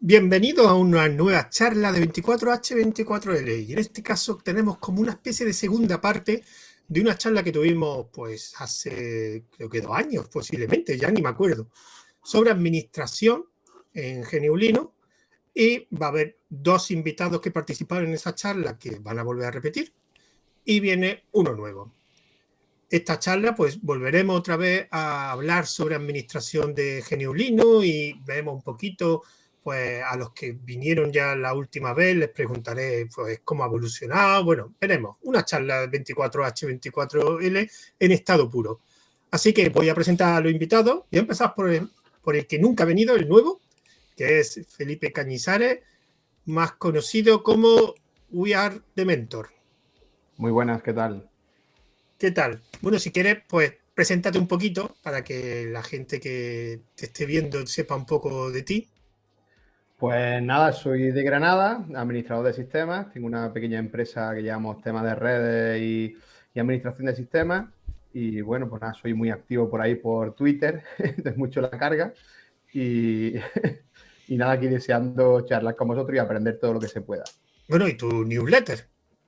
Bienvenidos a una nueva charla de 24H24L y en este caso tenemos como una especie de segunda parte de una charla que tuvimos pues hace creo que dos años posiblemente, ya ni me acuerdo, sobre administración en Geneulino y va a haber dos invitados que participaron en esa charla que van a volver a repetir. Y viene uno nuevo. Esta charla pues volveremos otra vez a hablar sobre administración de Geneulino y vemos un poquito pues a los que vinieron ya la última vez les preguntaré pues cómo ha evolucionado. Bueno, veremos. Una charla 24H24L en estado puro. Así que voy a presentar a los invitados. Voy a empezar por el, por el que nunca ha venido, el nuevo, que es Felipe Cañizares, más conocido como We Are The Mentor. Muy buenas, ¿qué tal? ¿Qué tal? Bueno, si quieres, pues preséntate un poquito para que la gente que te esté viendo sepa un poco de ti. Pues nada, soy de Granada, administrador de sistemas. Tengo una pequeña empresa que llevamos temas de redes y, administración de sistemas. Y bueno, pues nada, soy muy activo por ahí por Twitter, es mucho la carga. Y, y nada, aquí deseando charlar con vosotros y aprender todo lo que se pueda. Bueno, y tu newsletter.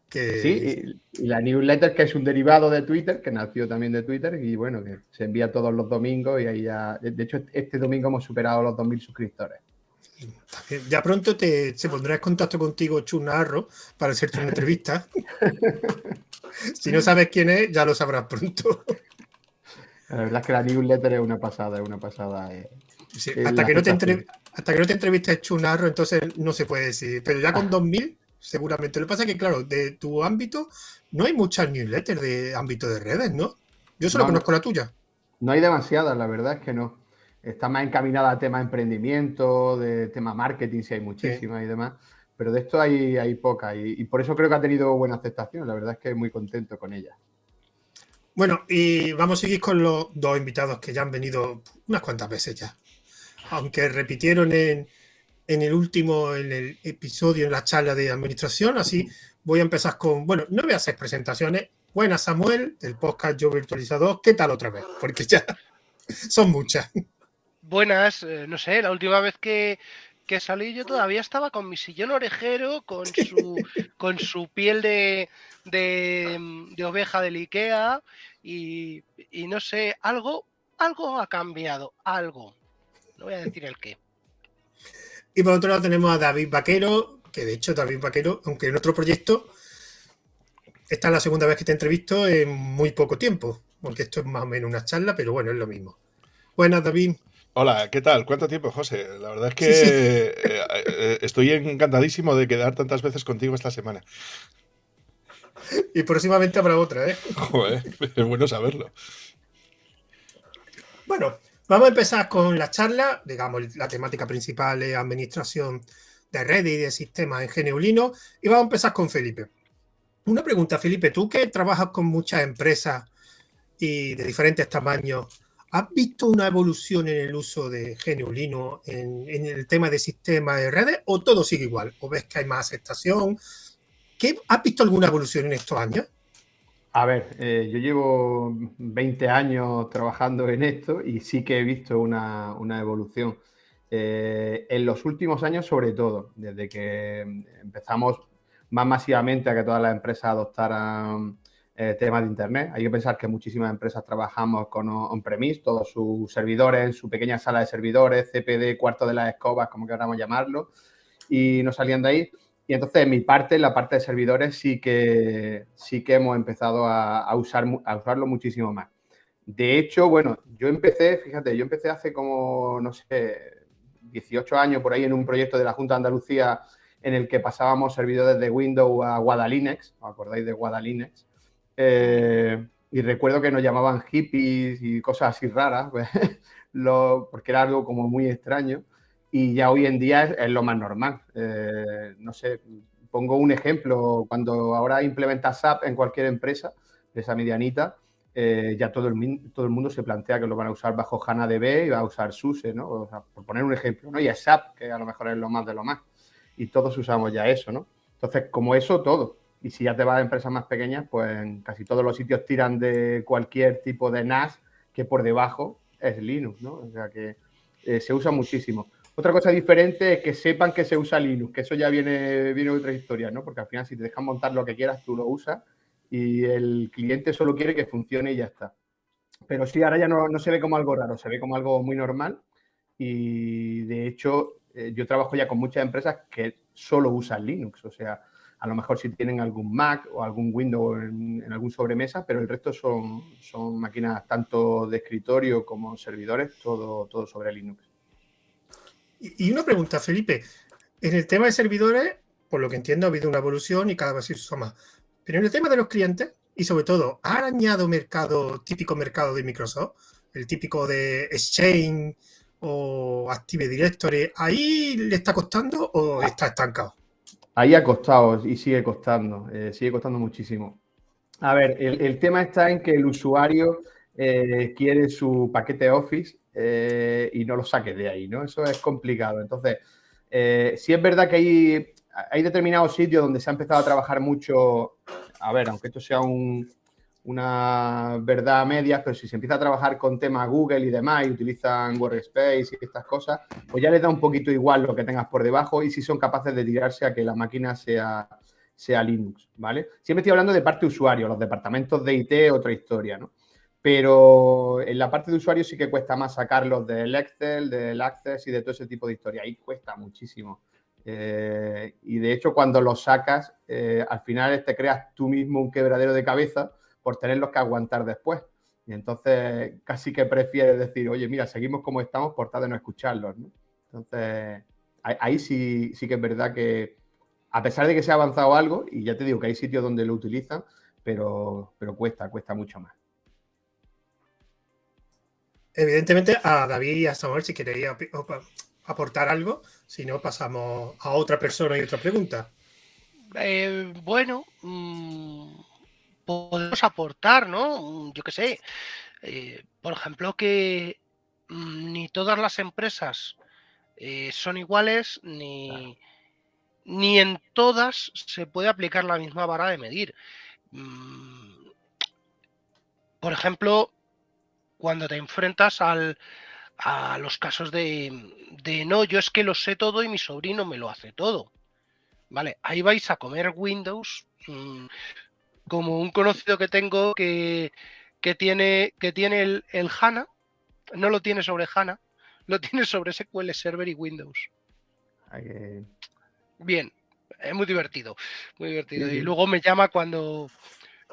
Que... Sí, y, la newsletter que es un derivado de Twitter, que nació también de Twitter y bueno, que se envía todos los domingos y ahí ya, de hecho este domingo hemos superado los 2.000 suscriptores. Ya pronto te, se pondrá en contacto contigo Chunarro para hacerte una entrevista. si no sabes quién es, ya lo sabrás pronto. La verdad es que la newsletter es una pasada, es una pasada. Eh. hasta, que no te hasta que no te entrevistes Chunarro, entonces no se puede decir. Pero ya con 2000, seguramente. Lo que pasa es que, claro, de tu ámbito, no hay muchas newsletters de ámbito de redes, ¿no? Yo solo conozco la tuya. No hay demasiadas, la verdad es que no está más encaminada a tema emprendimiento, de tema marketing, si hay muchísimas y demás. Pero de esto hay, hay poca y, por eso creo que ha tenido buena aceptación. La verdad es que muy contento con ella. Bueno, y vamos a seguir con los dos invitados que ya han venido unas cuantas veces ya. Aunque repitieron en, en el último, en el episodio, en la charla de administración. Así voy a empezar con, bueno, no voy a hacer presentaciones. Buenas, Samuel, del podcast Yo Virtualizador. ¿Qué tal otra vez? Porque ya son muchas buenas, eh, no sé, la última vez que, salí yo todavía estaba con mi sillón orejero, con su, con su piel de, de, oveja del Ikea y, y, no sé, algo, algo ha cambiado, algo. No voy a decir el qué. Y por otro lado tenemos a David Vaquero, que de hecho David Vaquero, aunque en otro proyecto, esta es la segunda vez que te entrevisto en muy poco tiempo, porque esto es más o menos una charla, pero bueno, es lo mismo. Buenas, David. Hola, ¿qué tal? ¿Cuánto tiempo, José? La verdad es que eh, eh, estoy encantadísimo de quedar tantas veces contigo esta semana. Y próximamente habrá otra, ¿eh? Joder, es bueno saberlo. Bueno, vamos a empezar con la charla. Digamos, la temática principal es administración de redes y de sistemas en Geneulino. Y vamos a empezar con Felipe. Una pregunta, Felipe, tú que trabajas con muchas empresas y de diferentes tamaños, ¿Has visto una evolución en el uso de Geneulino en, en el tema de sistemas de redes o todo sigue igual? ¿O ves que hay más aceptación? ¿Qué, ¿Has visto alguna evolución en estos años? A ver, eh, yo llevo 20 años trabajando en esto y sí que he visto una, una evolución. Eh, en los últimos años, sobre todo, desde que empezamos más masivamente a que todas las empresas adoptaran eh, temas de Internet. Hay que pensar que muchísimas empresas trabajamos con on-premise, todos sus servidores, su pequeña sala de servidores, CPD, cuarto de las escobas, como queramos llamarlo, y no salían de ahí. Y entonces, en mi parte, en la parte de servidores, sí que, sí que hemos empezado a, usar, a usarlo muchísimo más. De hecho, bueno, yo empecé, fíjate, yo empecé hace como, no sé, 18 años por ahí en un proyecto de la Junta de Andalucía en el que pasábamos servidores de Windows a Guadalinex, ¿os acordáis de Guadalinex? Eh, y recuerdo que nos llamaban hippies y cosas así raras, pues, porque era algo como muy extraño. Y ya hoy en día es, lo más normal. Eh, no sé, pongo un ejemplo. Cuando ahora implementa SAP en cualquier empresa, esa medianita, eh, ya todo el, todo el mundo se plantea que lo van a usar bajo HANA-DB y va a usar SUSE, ¿no? O sea, por poner un ejemplo, ¿no? Y es SAP, que a lo mejor es lo más de lo más. Y todos usamos ya eso, ¿no? Entonces, como eso, todo. Y si ya te vas a empresas más pequeñas, pues en casi todos los sitios tiran de cualquier tipo de NAS que por debajo es Linux, ¿no? O sea que eh, se usa muchísimo. Otra cosa diferente es que sepan que se usa Linux, que eso ya viene, viene otra historia, ¿no? Porque al final si te dejan montar lo que quieras, tú lo usas y el cliente solo quiere que funcione y ya está. Pero sí, ahora ya no, no se ve como algo raro, se ve como algo muy normal y de hecho eh, yo trabajo ya con muchas empresas que solo usan Linux, o sea, a lo mejor si tienen algún Mac o algún Windows en, algún sobremesa, pero el resto son, son máquinas tanto de escritorio como servidores, todo, todo sobre Linux. Y una pregunta, Felipe. En el tema de servidores, por lo que entiendo, ha habido una evolución y cada vez se usa más. Pero en el tema de los clientes, y sobre todo, ¿ha arañado mercado, típico mercado de Microsoft? El típico de Exchange o Active Directory, ¿ahí le está costando o está estancado? Ahí ha costado y sigue costando, eh, sigue costando muchísimo. A ver, el, tema está en que el usuario eh, quiere su paquete Office eh, y no lo saque de ahí, ¿no? Eso es complicado. Entonces, si es verdad que hay, hay determinados sitios donde se ha empezado a trabajar mucho, a ver, aunque esto sea un, una verdad media, pero si se empieza a trabajar con temas Google y demás y utilizan Workspace y estas cosas, pues ya les da un poquito igual lo que tengas por debajo y si son capaces de tirarse a que la máquina sea, sea Linux, ¿vale? Siempre estoy hablando de parte usuario, los departamentos de IT, otra historia, ¿no? Pero en la parte de usuario sí que cuesta más sacarlos del Excel, del Access y de todo ese tipo de historia. Ahí cuesta muchísimo. Eh, y de hecho, cuando los sacas, eh, al final te creas tú mismo un quebradero de cabeza por tenerlos que aguantar después. Y entonces casi que prefieres decir, oye, mira, seguimos como estamos por tal de no escucharlos. Entonces, ahí sí, sí que es verdad que, a pesar de que se ha avanzado algo, y ya te digo que hay sitios donde lo utilizan, pero, pero cuesta, cuesta mucho más. Evidentemente, a David y a Samuel, si queréis aportar algo, si no, pasamos a otra persona y otra pregunta. Eh, bueno, mm, podemos aportar, ¿no? Yo qué sé. Eh, por ejemplo, que mm, ni todas las empresas eh, son iguales, ni, ni en todas se puede aplicar la misma vara de medir. Mm, por ejemplo, cuando te enfrentas al, a los casos de, de no, yo es que lo sé todo y mi sobrino me lo hace todo. Vale, ahí vais a comer Windows. Mm, como un conocido que tengo que, tiene, que tiene el, HANA, no lo tiene sobre HANA, lo tiene sobre SQL Server y Windows. Bien, es muy divertido, muy divertido. Y luego me llama cuando,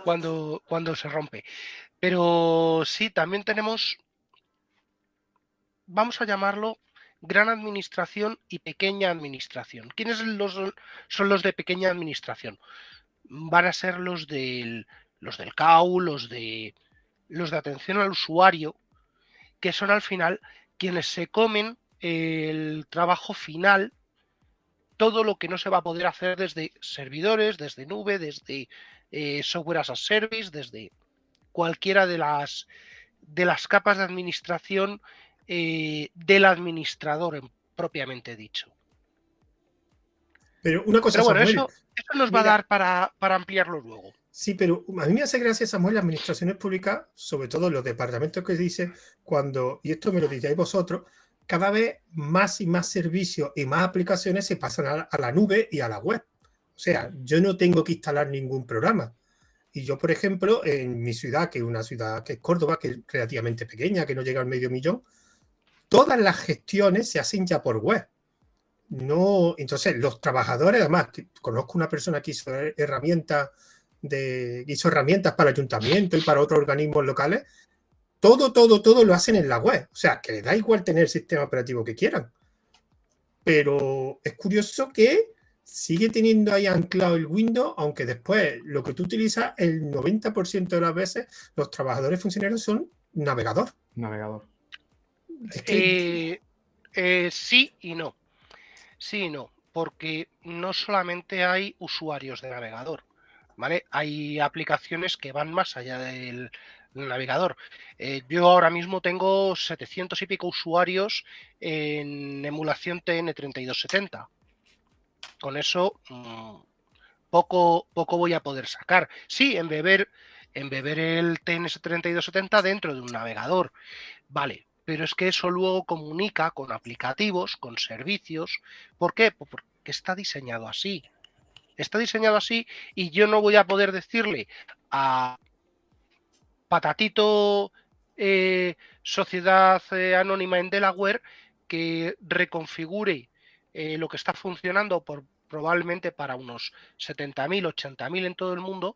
cuando, cuando se rompe. Pero sí, también tenemos, vamos a llamarlo gran administración y pequeña administración. ¿Quiénes los, son los de pequeña administración? Van a ser los del, los del CAU, los de, los de atención al usuario, que son al final quienes se comen el trabajo final, todo lo que no se va a poder hacer desde servidores, desde nube, desde eh, software as a service, desde cualquiera de las, de las capas de administración eh, del administrador propiamente dicho. Pero una cosa, bueno, eso, nos va a dar para, ampliarlo luego. Sí, pero a mí me hace gracia, Samuel, las administraciones públicas, sobre todo los departamentos que dicen cuando, y esto me lo digáis vosotros, cada vez más y más servicios y más aplicaciones se pasan a, la nube y a la web. O sea, yo no tengo que instalar ningún programa. Y yo, por ejemplo, en mi ciudad, que es una ciudad que es Córdoba, que es relativamente pequeña, que no llega al medio millón, todas las gestiones se hacen ya por web no, entonces los trabajadores, además, conozco una persona que hizo herramientas de, hizo herramientas para el ayuntamiento y para otros organismos locales, todo, todo, todo lo hacen en la web. O sea, que da igual tener el sistema operativo que quieran. Pero es curioso que sigue teniendo ahí anclado el Windows, aunque después lo que tú utilizas, el 90% de las veces, los trabajadores funcionarios son navegador. Navegador. Eh, eh, sí y no. Sí, no, porque no solamente hay usuarios de navegador, ¿vale? Hay aplicaciones que van más allá del, navegador. Eh, yo ahora mismo tengo 700 y pico usuarios en emulación TN3270. Con eso mm, poco, poco voy a poder sacar. Sí, embeber, embeber el TN3270 dentro de un navegador. Vale, pero es que eso luego comunica con aplicativos, con servicios. ¿Por qué? Pues porque está diseñado así. Está diseñado así y yo no voy a poder decirle a Patatito eh, Sociedad eh, Anónima en Delaware que reconfigure eh, lo que está funcionando por probablemente para unos 70.000, 80.000 en todo el mundo,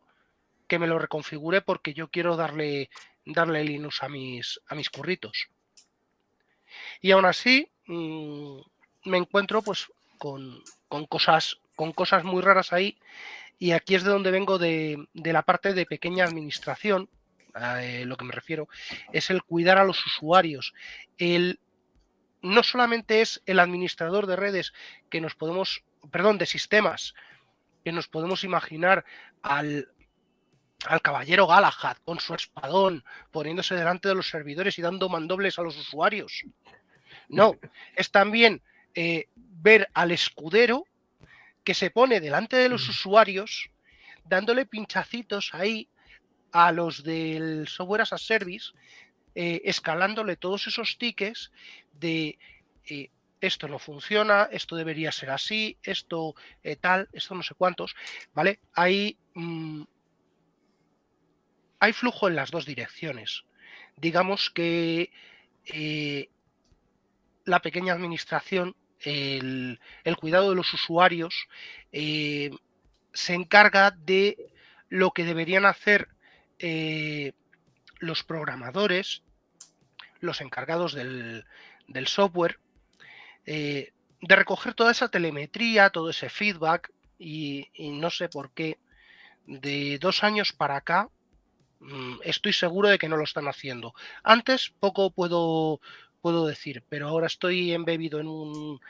que me lo reconfigure porque yo quiero darle, darle Linux a mis, a mis curritos. Y aún así mmm, me encuentro pues con, con, cosas, con cosas muy raras ahí. Y aquí es de donde vengo de, de la parte de pequeña administración, eh, lo que me refiero, es el cuidar a los usuarios. El, no solamente es el administrador de redes que nos podemos, perdón, de sistemas, que nos podemos imaginar al, al caballero Galahad con su espadón poniéndose delante de los servidores y dando mandobles a los usuarios. No, es también eh, ver al escudero que se pone delante de los usuarios dándole pinchacitos ahí a los del software as a service, eh, escalándole todos esos tickets de eh, esto no funciona, esto debería ser así, esto tal, esto no sé cuántos, ¿vale? Hay, mmm, hay flujo en las dos direcciones. Digamos que eh, la pequeña administración, el, cuidado de los usuarios, eh, se encarga de lo que deberían hacer eh, los programadores, los encargados del, software, de recoger toda esa telemetría, todo ese feedback, y, no sé por qué, de dos años para acá, estoy seguro de que no lo están haciendo. Antes poco puedo, puedo decir, pero ahora estoy embebido en un,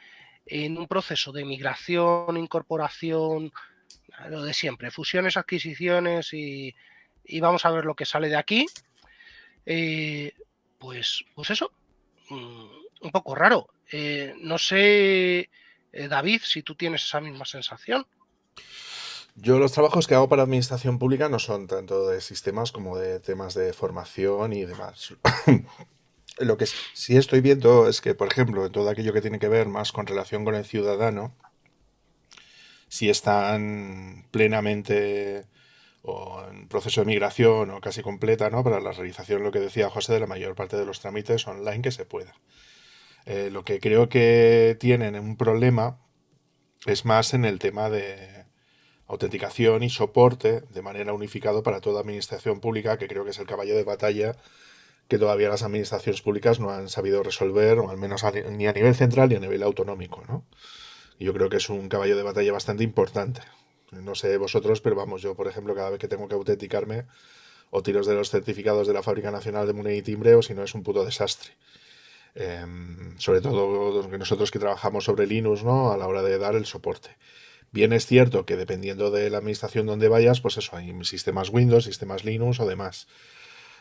en un proceso de migración, incorporación, lo de siempre, fusiones, adquisiciones y, y vamos a ver lo que sale de aquí. Eh, pues, pues eso, mmm, un poco raro. Eh, no sé, eh, David, si tú tienes esa misma sensación. Yo los trabajos que hago para administración pública no son tanto de sistemas como de temas de formación y demás. Lo que sí estoy viendo es que, por ejemplo, en todo aquello que tiene que ver más con relación con el ciudadano, si están plenamente o en proceso de migración o casi completa, ¿no? Para la realización, lo que decía José, de la mayor parte de los trámites online que se pueda. Eh, lo que creo que tienen un problema es más en el tema de autenticación y soporte de manera unificado para toda administración pública, que creo que es el caballo de batalla que todavía las administraciones públicas no han sabido resolver, o al menos ni a nivel central ni a nivel autonómico. ¿no? Yo creo que es un caballo de batalla bastante importante. No sé vosotros, pero vamos, yo por ejemplo, cada vez que tengo que autenticarme, o tiros de los certificados de la Fábrica Nacional de Moneda y Timbre, o si no es un puto desastre. Eh, sobre todo nosotros que trabajamos sobre Linux, ¿no? A la hora de dar el soporte. Bien es cierto que dependiendo de la administración donde vayas, pues eso, hay sistemas Windows, sistemas Linux o demás.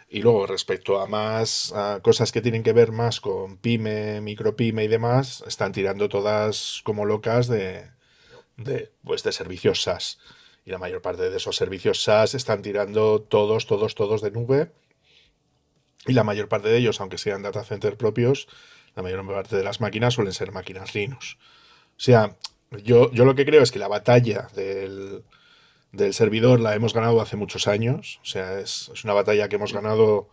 Y luego, respecto a más cosas que tienen que ver más con pyme, micropyme y demás, están tirando todas como locas de, de, pues de servicios SaaS. Y la mayor parte de esos servicios SaaS están tirando todos, todos, todos de nube. Y la mayor parte de ellos, aunque sean data center propios, la mayor parte de las máquinas suelen ser máquinas Linux. O sea, yo, yo lo que creo es que la batalla del, del servidor la hemos ganado hace muchos años. O sea, es, es, una batalla que hemos ganado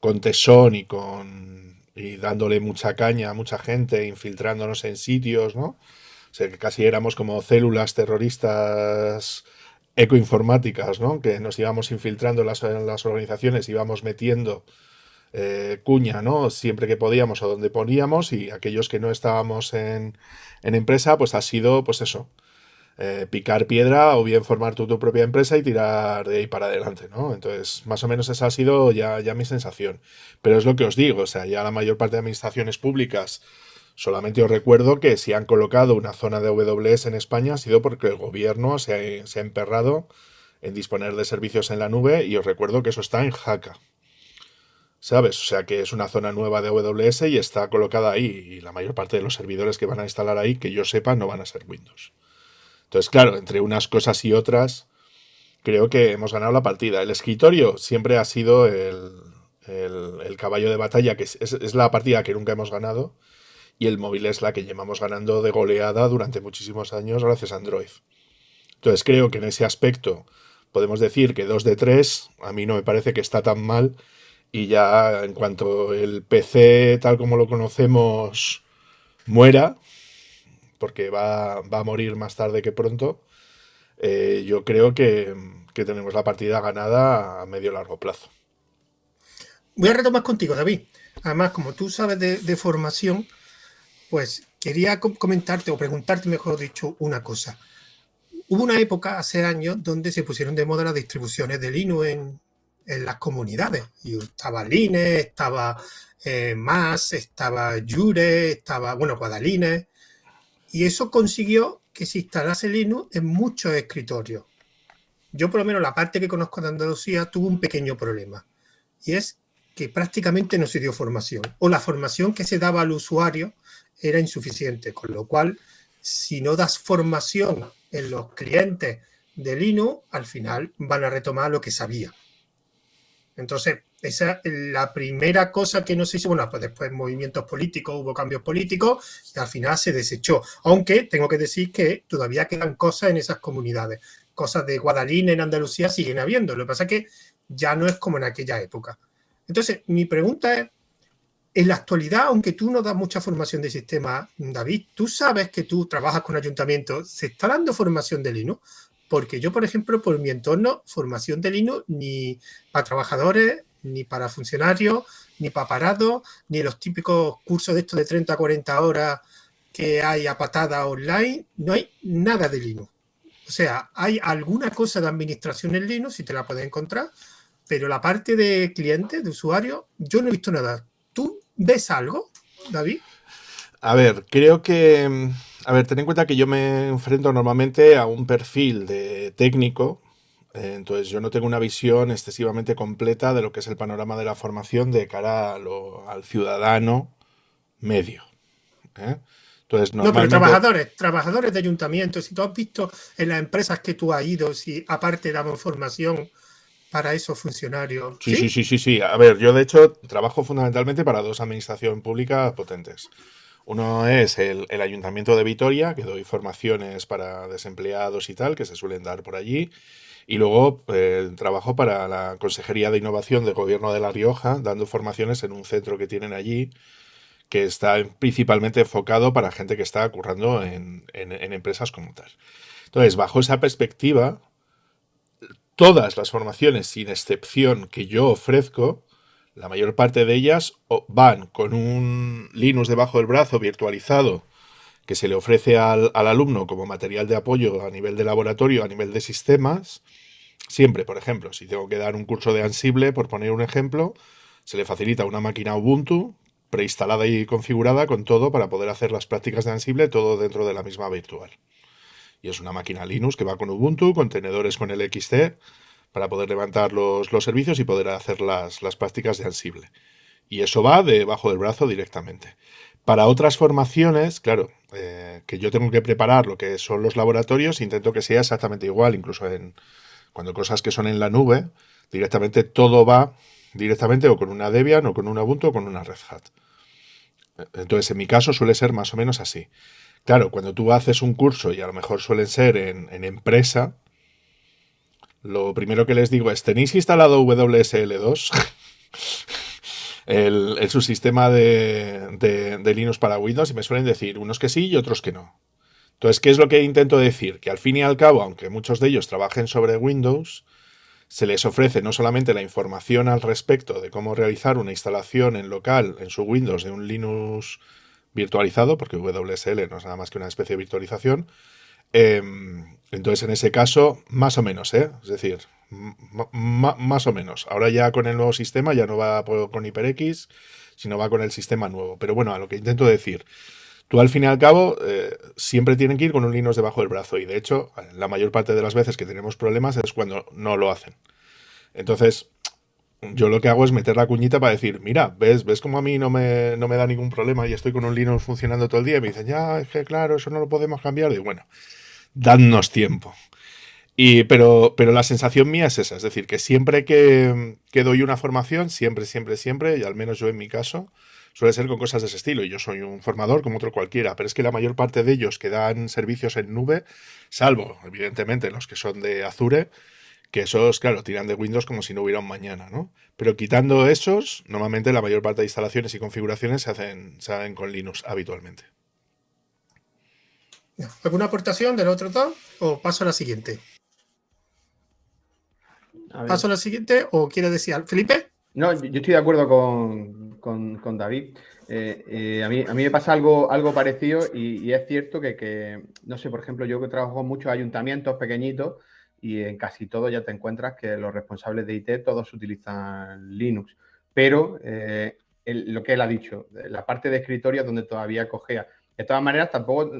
con tesón y con y dándole mucha caña a mucha gente, infiltrándonos en sitios, ¿no? O sea, que casi éramos como células terroristas ecoinformáticas, ¿no? Que nos íbamos infiltrando las, en las organizaciones, íbamos metiendo eh, cuña, ¿no? Siempre que podíamos o donde poníamos y aquellos que no estábamos en, en empresa, pues ha sido, pues eso, eh, picar piedra o bien formar tu, propia empresa y tirar de ahí para adelante, ¿no? Entonces, más o menos esa ha sido ya, ya mi sensación. Pero es lo que os digo, o sea, ya la mayor parte de administraciones públicas, solamente os recuerdo que si han colocado una zona de AWS en España ha sido porque el gobierno se ha, se ha emperrado en disponer de servicios en la nube y os recuerdo que eso está en Jaca. ¿Sabes? O sea que es una zona nueva de AWS y está colocada ahí. Y la mayor parte de los servidores que van a instalar ahí, que yo sepa, no van a ser Windows. Entonces, claro, entre unas cosas y otras, creo que hemos ganado la partida. El escritorio siempre ha sido el, el, caballo de batalla, que es, la partida que nunca hemos ganado, y el móvil es la que llevamos ganando de goleada durante muchísimos años gracias a Android. Entonces creo que en ese aspecto podemos decir que 2 de 3 a mí no me parece que está tan mal y ya en cuanto el PC tal como lo conocemos muera, porque va, a morir más tarde que pronto, eh, yo creo que, tenemos la partida ganada a medio largo plazo. Voy a retomar contigo, David. Además, como tú sabes de, formación, pues quería comentarte o preguntarte, mejor dicho, una cosa. Hubo una época hace años donde se pusieron de moda las distribuciones de Linux las comunidades. Y estaba Linux, estaba eh, Más, estaba Jure, estaba, bueno, Guadalines. Y eso consiguió que se instalase Linux en muchos escritorios. Yo, por lo menos, la parte que conozco de Andalucía tuvo un pequeño problema. Y es que prácticamente no se dio formación. O la formación que se daba al usuario era insuficiente. Con lo cual, si no das formación en los clientes de Linux, al final van a retomar lo que sabían. Entonces, esa es la primera cosa que no se hizo. Bueno, pues después movimientos políticos, hubo cambios políticos y al final se desechó. Aunque tengo que decir que todavía quedan cosas en esas comunidades. Cosas de Guadalín en Andalucía siguen habiendo. Lo que pasa es que ya no es como en aquella época. Entonces, mi pregunta es, en la actualidad, aunque tú no das mucha formación de sistema, David, tú sabes que tú trabajas con ayuntamientos, ¿se está dando formación de Linux? Porque yo, por ejemplo, por mi entorno, formación de Linux ni para trabajadores, ni para funcionarios, ni para parados, ni los típicos cursos de estos de 30 a 40 horas que hay a patada online, no hay nada de Linux. O sea, hay alguna cosa de administración en Linux, si te la puedes encontrar, pero la parte de clientes, de usuarios, yo no he visto nada. ¿Tú ves algo, David? A ver, creo que a ver, ten en cuenta que yo me enfrento normalmente a un perfil de técnico, eh, entonces yo no tengo una visión excesivamente completa de lo que es el panorama de la formación de cara al ciudadano medio. ¿eh? Entonces, No, pero trabajadores, trabajadores de ayuntamientos, si tú has visto en las empresas que tú has ido, si aparte damos formación para esos funcionarios. Sí, sí, sí, sí, sí. A ver, yo de hecho trabajo fundamentalmente para dos administraciones públicas potentes. Uno es el, Ayuntamiento de Vitoria, que doy formaciones para desempleados y tal, que se suelen dar por allí. Y luego eh, trabajo para la Consejería de Innovación del Gobierno de La Rioja, dando formaciones en un centro que tienen allí, que está principalmente enfocado para gente que está currando en, en empresas como tal. Entonces, bajo esa perspectiva, todas las formaciones, sin excepción, que yo ofrezco, la mayor parte de ellas van con un Linux debajo del brazo virtualizado que se le ofrece al, alumno como material de apoyo a nivel de laboratorio, a nivel de sistemas. Siempre, por ejemplo, si tengo que dar un curso de Ansible, por poner un ejemplo, se le facilita una máquina Ubuntu preinstalada y configurada con todo para poder hacer las prácticas de Ansible todo dentro de la misma virtual. Y es una máquina Linux que va con Ubuntu, contenedores con el XT, para poder levantar los, servicios y poder hacer las, prácticas de Ansible. Y eso va debajo del brazo directamente. Para otras formaciones, claro, eh, que yo tengo que preparar lo que son los laboratorios, intento que sea exactamente igual, incluso en cuando cosas que son en la nube, directamente todo va directamente o con una Debian o con un Ubuntu o con una Red Hat. Entonces, en mi caso suele ser más o menos así. Claro, cuando tú haces un curso y a lo mejor suelen ser en, en empresa, lo primero que les digo es, ¿tenéis instalado WSL2? el, subsistema de, de, Linux para Windows y me suelen decir unos que sí y otros que no. Entonces, ¿qué es lo que intento decir? Que al fin y al cabo, aunque muchos de ellos trabajen sobre Windows, se les ofrece no solamente la información al respecto de cómo realizar una instalación en local en su Windows de un Linux virtualizado, porque WSL no es nada más que una especie de virtualización, em, entonces, en ese caso, más o menos, ¿eh? Es decir, más o menos. Ahora ya con el nuevo sistema ya no va con HyperX, sino va con el sistema nuevo. Pero bueno, a lo que intento decir, tú al fin y al cabo eh, siempre tienen que ir con un Linux debajo del brazo. Y de hecho, la mayor parte de las veces que tenemos problemas es cuando no lo hacen. Entonces, yo lo que hago es meter la cuñita para decir, mira, ves, ves como a mí no me, no me da ningún problema y estoy con un Linux funcionando todo el día. Y me dicen, ya, es que claro, eso no lo podemos cambiar. Y bueno, dadnos tiempo. Y, pero, pero la sensación mía es esa, es decir, que siempre que, que doy una formación, siempre, siempre, siempre, y al menos yo en mi caso, suele ser con cosas de ese estilo. Y yo soy un formador como otro cualquiera, pero es que la mayor parte de ellos que dan servicios en nube, salvo, evidentemente, los que son de Azure, que esos, claro, tiran de Windows como si no hubiera un mañana, ¿no? Pero quitando esos, normalmente la mayor parte de instalaciones y configuraciones se hacen, se hacen con Linux habitualmente. ¿Alguna aportación del otro dos? ¿O paso a la siguiente? ¿Paso a la siguiente o quiere decir Felipe? No, yo estoy de acuerdo con, David. Eh, eh, a, mí, a mí me pasa algo, algo parecido y, es cierto que, no sé, por ejemplo, yo que trabajo en muchos ayuntamientos pequeñitos y en casi todo ya te encuentras que los responsables de IT todos utilizan Linux. Pero eh, lo que él ha dicho, la parte de escritorio es donde todavía cogea. De todas maneras, tampoco,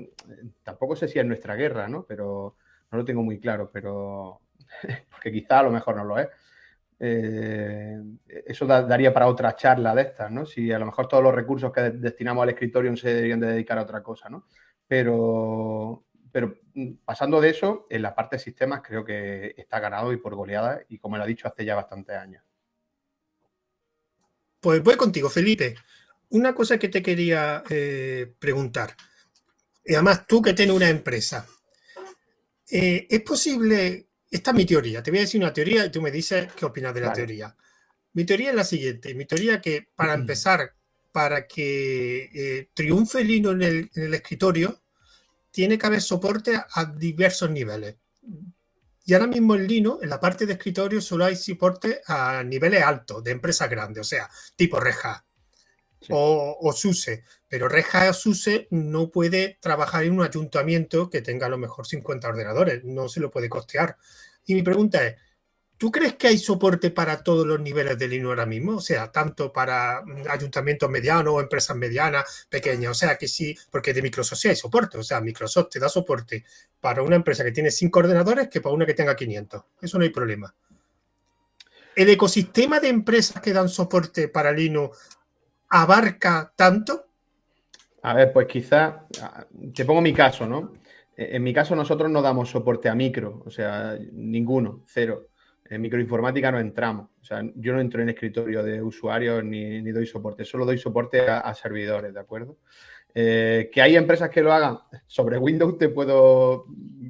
tampoco sé si es nuestra guerra, ¿no? Pero no lo tengo muy claro, pero porque quizá a lo mejor no lo es. Eh, eso daría para otra charla de estas, ¿no? Si a lo mejor todos los recursos que destinamos al escritorio se deberían de dedicar a otra cosa, ¿no? Pero, pero mm, pasando de eso, en la parte de sistemas creo que está ganado y por goleada, y como lo ha dicho hace ya bastantes años. Pues voy contigo, Felipe. Una cosa que te quería eh, preguntar. Y además, tú que tienes una empresa, eh, ¿es posible esta es mi teoría. Te voy a decir una teoría y tú me dices qué opinas de la teoría. Mi teoría es la siguiente. Mi teoría es que para empezar, para que eh, triunfe el en el, en el, escritorio, tiene que haber soporte a diversos niveles. Y ahora mismo en Linux, en la parte de escritorio, solo hay soporte a niveles altos, de empresas grandes, o sea, tipo Reja o, o, SUSE. Pero Reja SUSE no puede trabajar en un ayuntamiento que tenga a lo mejor 50 ordenadores, no se lo puede costear. Y mi pregunta es, ¿tú crees que hay soporte para todos los niveles de Linux ahora mismo? O sea, tanto para ayuntamientos medianos o empresas medianas, pequeñas. O sea, que sí, porque de Microsoft sí hay soporte. O sea, Microsoft te da soporte para una empresa que tiene 5 ordenadores que para una que tenga 500. Eso no hay problema. ¿El ecosistema de empresas que dan soporte para Linux abarca tanto? A ver, pues quizá, te pongo mi caso, ¿no? En mi caso nosotros no damos soporte a micro, o sea, ninguno, cero. En microinformática no entramos. O sea, yo no entro en escritorio de usuarios ni, doy soporte, solo doy soporte a, servidores, ¿de acuerdo? Eh, que hay empresas que lo hagan sobre Windows, te puedo,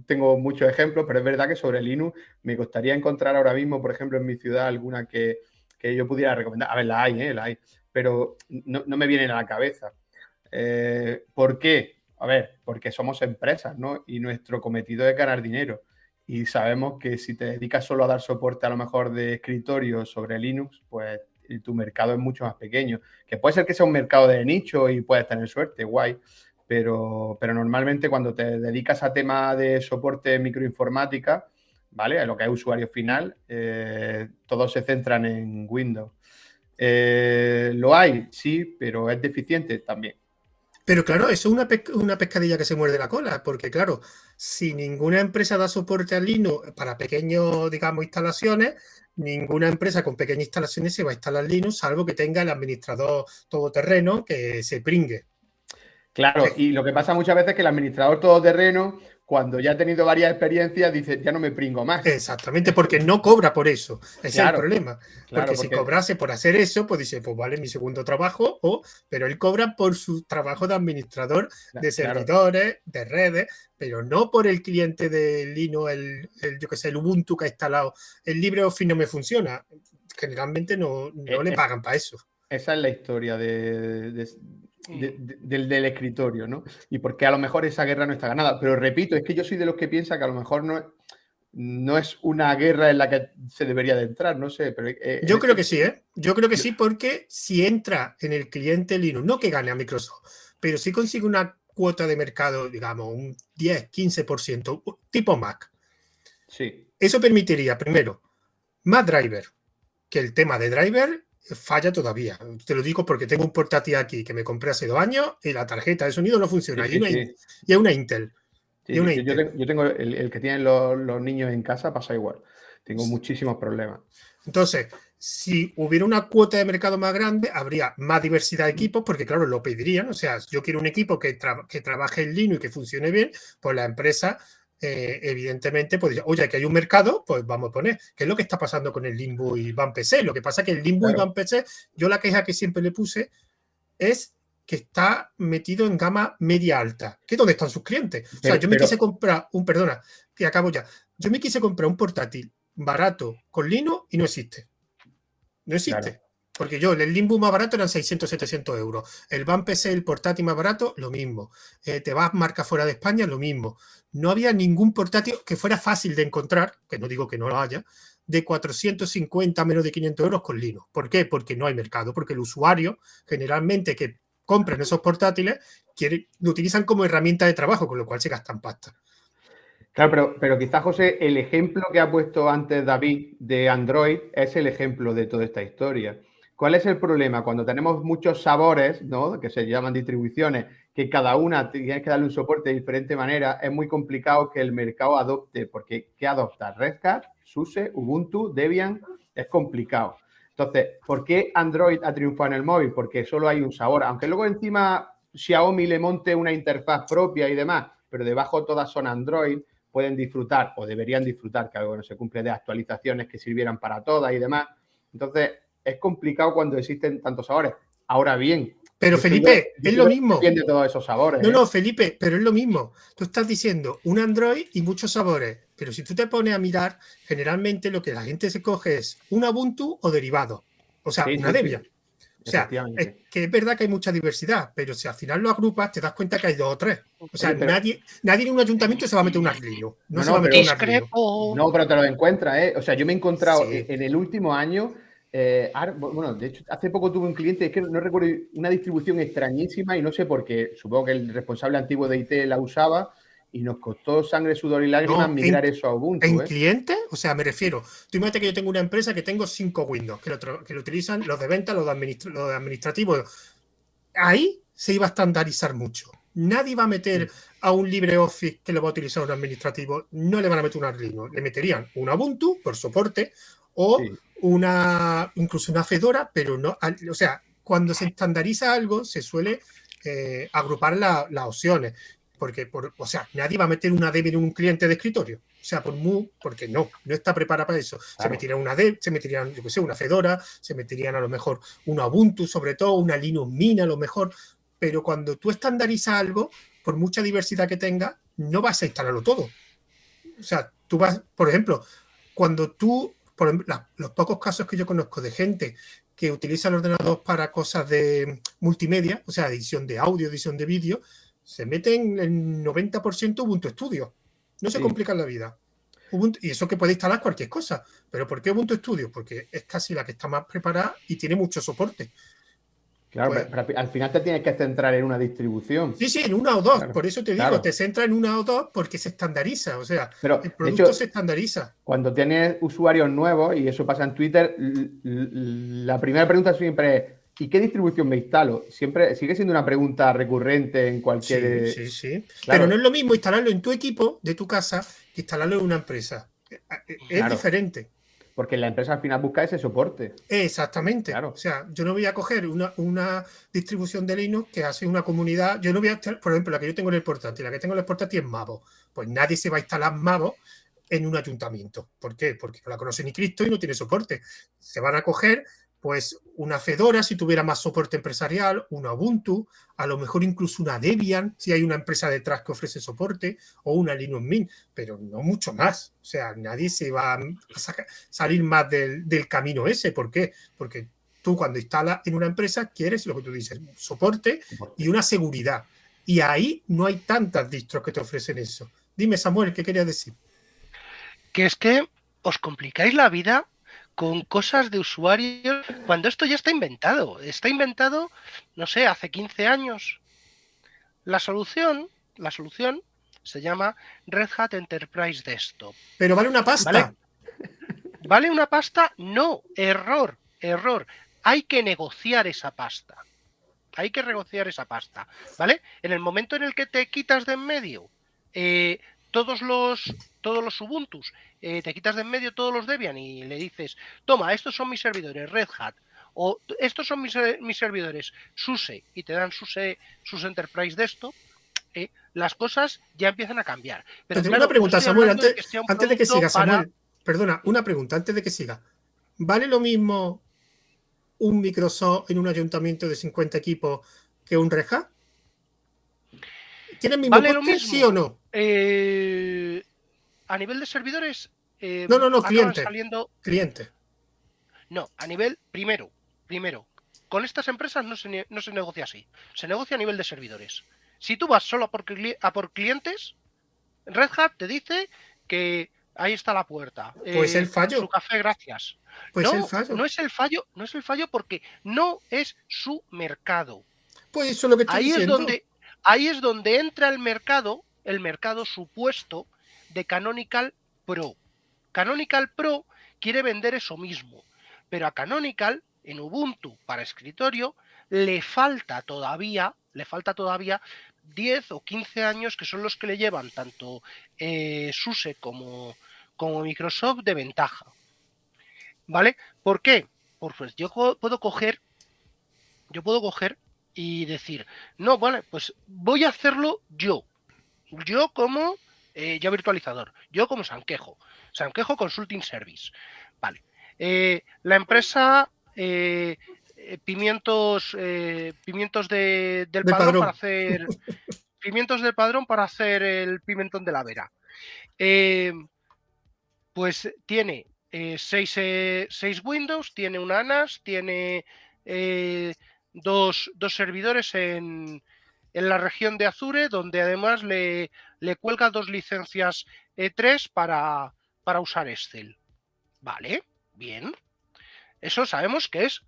tengo muchos ejemplos, pero es verdad que sobre Linux me gustaría encontrar ahora mismo, por ejemplo, en mi ciudad alguna que, que yo pudiera recomendar. A ver, la hay, ¿eh? La hay pero no, me vienen a la cabeza. Eh, ¿Por qué? A ver, porque somos empresas, ¿no? Y nuestro cometido es ganar dinero. Y sabemos que si te dedicas solo a dar soporte a lo mejor de escritorio sobre Linux, pues tu mercado es mucho más pequeño. Que puede ser que sea un mercado de nicho y puedes tener suerte, guay. Pero, pero normalmente cuando te dedicas a tema de soporte microinformática, ¿vale? A lo que es usuario final, eh, todos se centran en Windows. Eh, ¿Lo hay? Sí, pero es deficiente también. Pero claro, eso es una, pescadilla que se muerde la cola, porque claro, si ninguna empresa da soporte al Linux para pequeños, digamos, instalaciones, ninguna empresa con pequeñas instalaciones se va a instalar Linux, salvo que tenga el administrador todoterreno que se pringue. Claro, y lo que pasa muchas veces es que el administrador todoterreno cuando ya ha tenido varias experiencias, dice, ya no me pringo más. Exactamente, porque no cobra por eso. Ese es el problema. porque, si cobrase por hacer eso, pues dice, pues vale, mi segundo trabajo, o, pero él cobra por su trabajo de administrador de servidores, de redes, pero no por el cliente de Linux, el, yo que sé, el Ubuntu que ha instalado. El LibreOffice no me funciona. Generalmente no, no eh, le pagan para eso. Esa es la historia de, del, escritorio, ¿no? Y porque a lo mejor esa guerra no está ganada. Pero repito, es que yo soy de los que piensa que a lo mejor no, no es una guerra en la que se debería de entrar, no sé. Pero, eh, yo creo que sí, ¿eh? Yo creo que sí, porque si entra en el cliente Linux, no que gane a Microsoft, pero si consigue una cuota de mercado, digamos, un 10, 15%, tipo Mac. Sí. Eso permitiría, primero, más driver, que el tema de driver falla todavía. Te lo digo porque tengo un portátil aquí que me compré hace dos años y la tarjeta de sonido no funciona. y, es una Intel. yo, Tengo, el, que tienen los, niños en casa, pasa igual. Tengo muchísimos problemas. Entonces, si hubiera una cuota de mercado más grande, habría más diversidad de equipos, porque claro, lo pedirían. O sea, yo quiero un equipo que, que trabaje en Linux y que funcione bien, pues la empresa eh, evidentemente, pues, oye, que hay un mercado, pues vamos a poner. ¿Qué es lo que está pasando con el Limbo y Van PC? Lo que pasa es que el Limbo y Van PC, yo la queja que siempre le puse es que está metido en gama media alta, que es donde están sus clientes. O sea, yo me quise comprar un, perdona, que acabo ya. Yo me quise comprar un portátil barato con Linux y no existe. No existe. Porque yo, el Limbo más barato eran 600, 700 euros. El Van PC, el portátil más barato, lo mismo. Eh, te vas marca fuera de España, lo mismo. No había ningún portátil que fuera fácil de encontrar, que no digo que no lo haya, de 450 menos de 500 euros con Linux. ¿Por qué? Porque no hay mercado, porque el usuario generalmente que compran esos portátiles quiere, lo utilizan como herramienta de trabajo, con lo cual se gastan pasta. Claro, pero, pero quizás, José, el ejemplo que ha puesto antes David de Android es el ejemplo de toda esta historia. ¿Cuál es el problema? Cuando tenemos muchos sabores, ¿no? que se llaman distribuciones, que cada una tienes que darle un soporte de diferente manera, es muy complicado que el mercado adopte, porque ¿qué adopta? Red Hat, SUSE, Ubuntu, Debian, es complicado. Entonces, ¿por qué Android ha triunfado en el móvil? Porque solo hay un sabor, aunque luego encima Xiaomi le monte una interfaz propia y demás, pero debajo todas son Android, pueden disfrutar o deberían disfrutar, que algo no se cumple de actualizaciones que sirvieran para todas y demás. Entonces, es complicado cuando existen tantos sabores. Ahora bien. Pero Felipe, es lo mismo. De todos esos sabores. No, no, ¿eh? Felipe, pero es lo mismo. Tú estás diciendo un Android y muchos sabores. Pero si tú te pones a mirar, generalmente lo que la gente se coge es un Ubuntu o derivado. O sea, una Debian. O sea, es que es verdad que hay mucha diversidad, pero si al final lo agrupas, te das cuenta que hay dos o tres. O sea, nadie, nadie en un ayuntamiento se va a meter un arlino. No, se va a meter un arlino. No, pero te lo encuentras, ¿eh? O sea, yo me he encontrado en el último año. Eh, bueno, de hecho, hace poco tuve un cliente, es que no recuerdo, una distribución extrañísima y no sé por qué. Supongo que el responsable antiguo de IT la usaba y nos costó sangre, sudor y lágrimas migrar eso a Ubuntu. ¿En ¿eh? cliente? O sea, me refiero. Tú imagínate que yo tengo una empresa que tengo cinco Windows, que lo, que lo utilizan los de venta, los de, administrativos. Ahí se iba a estandarizar mucho. Nadie va a meter a un LibreOffice que lo va a utilizar un administrativo, no le van a meter un Arduino, le meterían un Ubuntu por soporte o una incluso una Fedora, pero no, o sea, cuando se estandariza algo se suele eh, agrupar las opciones. Porque, por, o sea, nadie va a meter una Debian en un cliente de escritorio. O sea, por mu, porque no, no está preparada para eso. Se meterían una Debian, se meterían, yo qué sé, una Fedora, se meterían a lo mejor una Ubuntu, sobre todo, una Linux Mint a lo mejor. Pero cuando tú estandarizas algo, por mucha diversidad que tenga, no vas a instalarlo todo. O sea, tú vas, por ejemplo, cuando tú, por los pocos casos que yo conozco de gente que utiliza el ordenador para cosas de multimedia, o sea, edición de audio, edición de vídeo, se meten en el 90% Ubuntu Studio. No se complican la vida. y eso que puede instalar cualquier cosa. ¿Pero por qué Ubuntu Studio? Porque es casi la que está más preparada y tiene mucho soporte. Claro, pues pero al final te tienes que centrar en una distribución. Sí, sí, en una o dos. por eso te digo, te centra en una o dos porque se estandariza. O sea, el producto se estandariza. Cuando tienes usuarios nuevos, y eso pasa en Twitter, la primera pregunta siempre es ¿Y qué distribución me instalo? Siempre sigue siendo una pregunta recurrente en cualquier. Sí, sí, sí. Pero no es lo mismo instalarlo en tu equipo de tu casa que instalarlo en una empresa. Eh, eh, es diferente. Porque la empresa al final busca ese soporte. Exactamente. Claro. O sea, yo no voy a coger una, distribución de Linux que hace una comunidad. Yo no voy a, por ejemplo, la que yo tengo en el portátil, la que tengo en el portátil es Mavo. Pues nadie se va a instalar Mavo en un ayuntamiento. ¿Por qué? Porque no la conoce ni Cristo y no tiene soporte. Se van a coger pues una Fedora si tuviera más soporte empresarial, una Ubuntu, a lo mejor incluso una Debian si hay una empresa detrás que ofrece soporte o una Linux Mint, pero no mucho más. O sea, nadie se va a salir más del, camino ese. ¿Por qué? Porque tú cuando instalas en una empresa quieres lo que tú dices, soporte y una seguridad. Y ahí no hay tantas distros que te ofrecen eso. Dime, Samuel, ¿qué querías decir? Que es que os complicáis la vida con cosas de usuarios cuando esto ya está inventado. Está inventado, no sé, hace 15 años. La solución, la solución se llama Red Hat Enterprise Desktop. Pero vale una pasta. ¿Vale, una pasta? No, error, error. Hay que negociar esa pasta. Hay que negociar esa pasta, ¿vale? En el momento en el que te quitas de en medio eh, todos los, todos los Ubuntus, eh, te quitas de en medio todos los Debian y le dices, toma, estos son mis servidores Red Hat, o estos son mis, eh, mis servidores SUSE, y te dan SUSE, sus Enterprise Desktop, eh, las cosas ya empiezan a cambiar. Pero, tengo una pregunta, Samuel, antes, antes de que siga, Samuel. Perdona, una pregunta antes de que siga. ¿Vale lo mismo un Microsoft en un ayuntamiento de 50 equipos que un Reja? ¿Tiene el mismo ¿Vale sí o no? Eh, a nivel de servidores. Eh, no, no, no, cliente. Saliendo... Cliente. No, a nivel, primero, primero, con estas empresas no se, no se negocia así. Se negocia a nivel de servidores. Si tú vas solo a por, a por clientes, Red Hat te dice que ahí está la puerta. Pues el fallo. Su café, gracias. Pues no, el fallo. No es el fallo, no es el fallo porque no es su mercado. Pues eso es lo que estoy ahí diciendo. Es donde, ahí es donde entra el mercado, el mercado supuesto de Canonical Pro. Canonical Pro quiere vender eso mismo, pero a Canonical en Ubuntu para escritorio le falta todavía, le falta todavía 10 o 15 años que son los que le llevan tanto eh, SUSE como, como Microsoft de ventaja. ¿Vale? ¿Por qué? Pues yo puedo coger, yo puedo coger y decir, no, vale, pues voy a hacerlo yo. Yo como eh, ya virtualizador, yo como Sanquejo, Sanquejo Consulting Service. Vale. Eh, la empresa eh, pimientos, pimientos de, del, padrón, para hacer pimientos del padrón para hacer el pimentón de la vera. pues tiene seis, seis, Windows, tiene una ANAS, tiene dos, dos, servidores en, en, la región de Azure, donde además le, cuelga dos licencias E3 para, para usar Excel. Vale, bien. Eso sabemos que es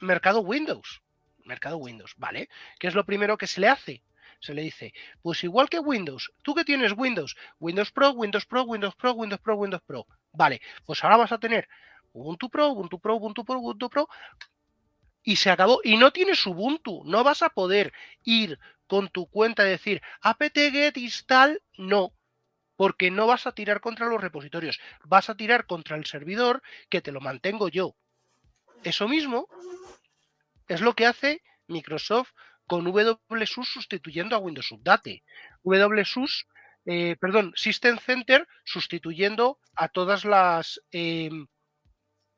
mercado Windows. Mercado Windows, ¿vale? ¿Qué es lo primero que se le hace? Se le dice, pues igual que Windows, tú que tienes Windows, Windows Pro, Windows Pro, Windows Pro, Windows Pro, Windows Pro. Vale, pues ahora vas a tener Ubuntu Pro, Ubuntu Pro, Ubuntu Pro, Ubuntu Pro, y se acabó. Y no tienes Ubuntu, no vas a poder ir con tu cuenta y decir apt-get install, no, porque no vas a tirar contra los repositorios, vas a tirar contra el servidor que te lo mantengo yo. Eso mismo es lo que hace Microsoft con WSUS sustituyendo a Windows Update. WSUS, eh, perdón, System Center sustituyendo a todas las em,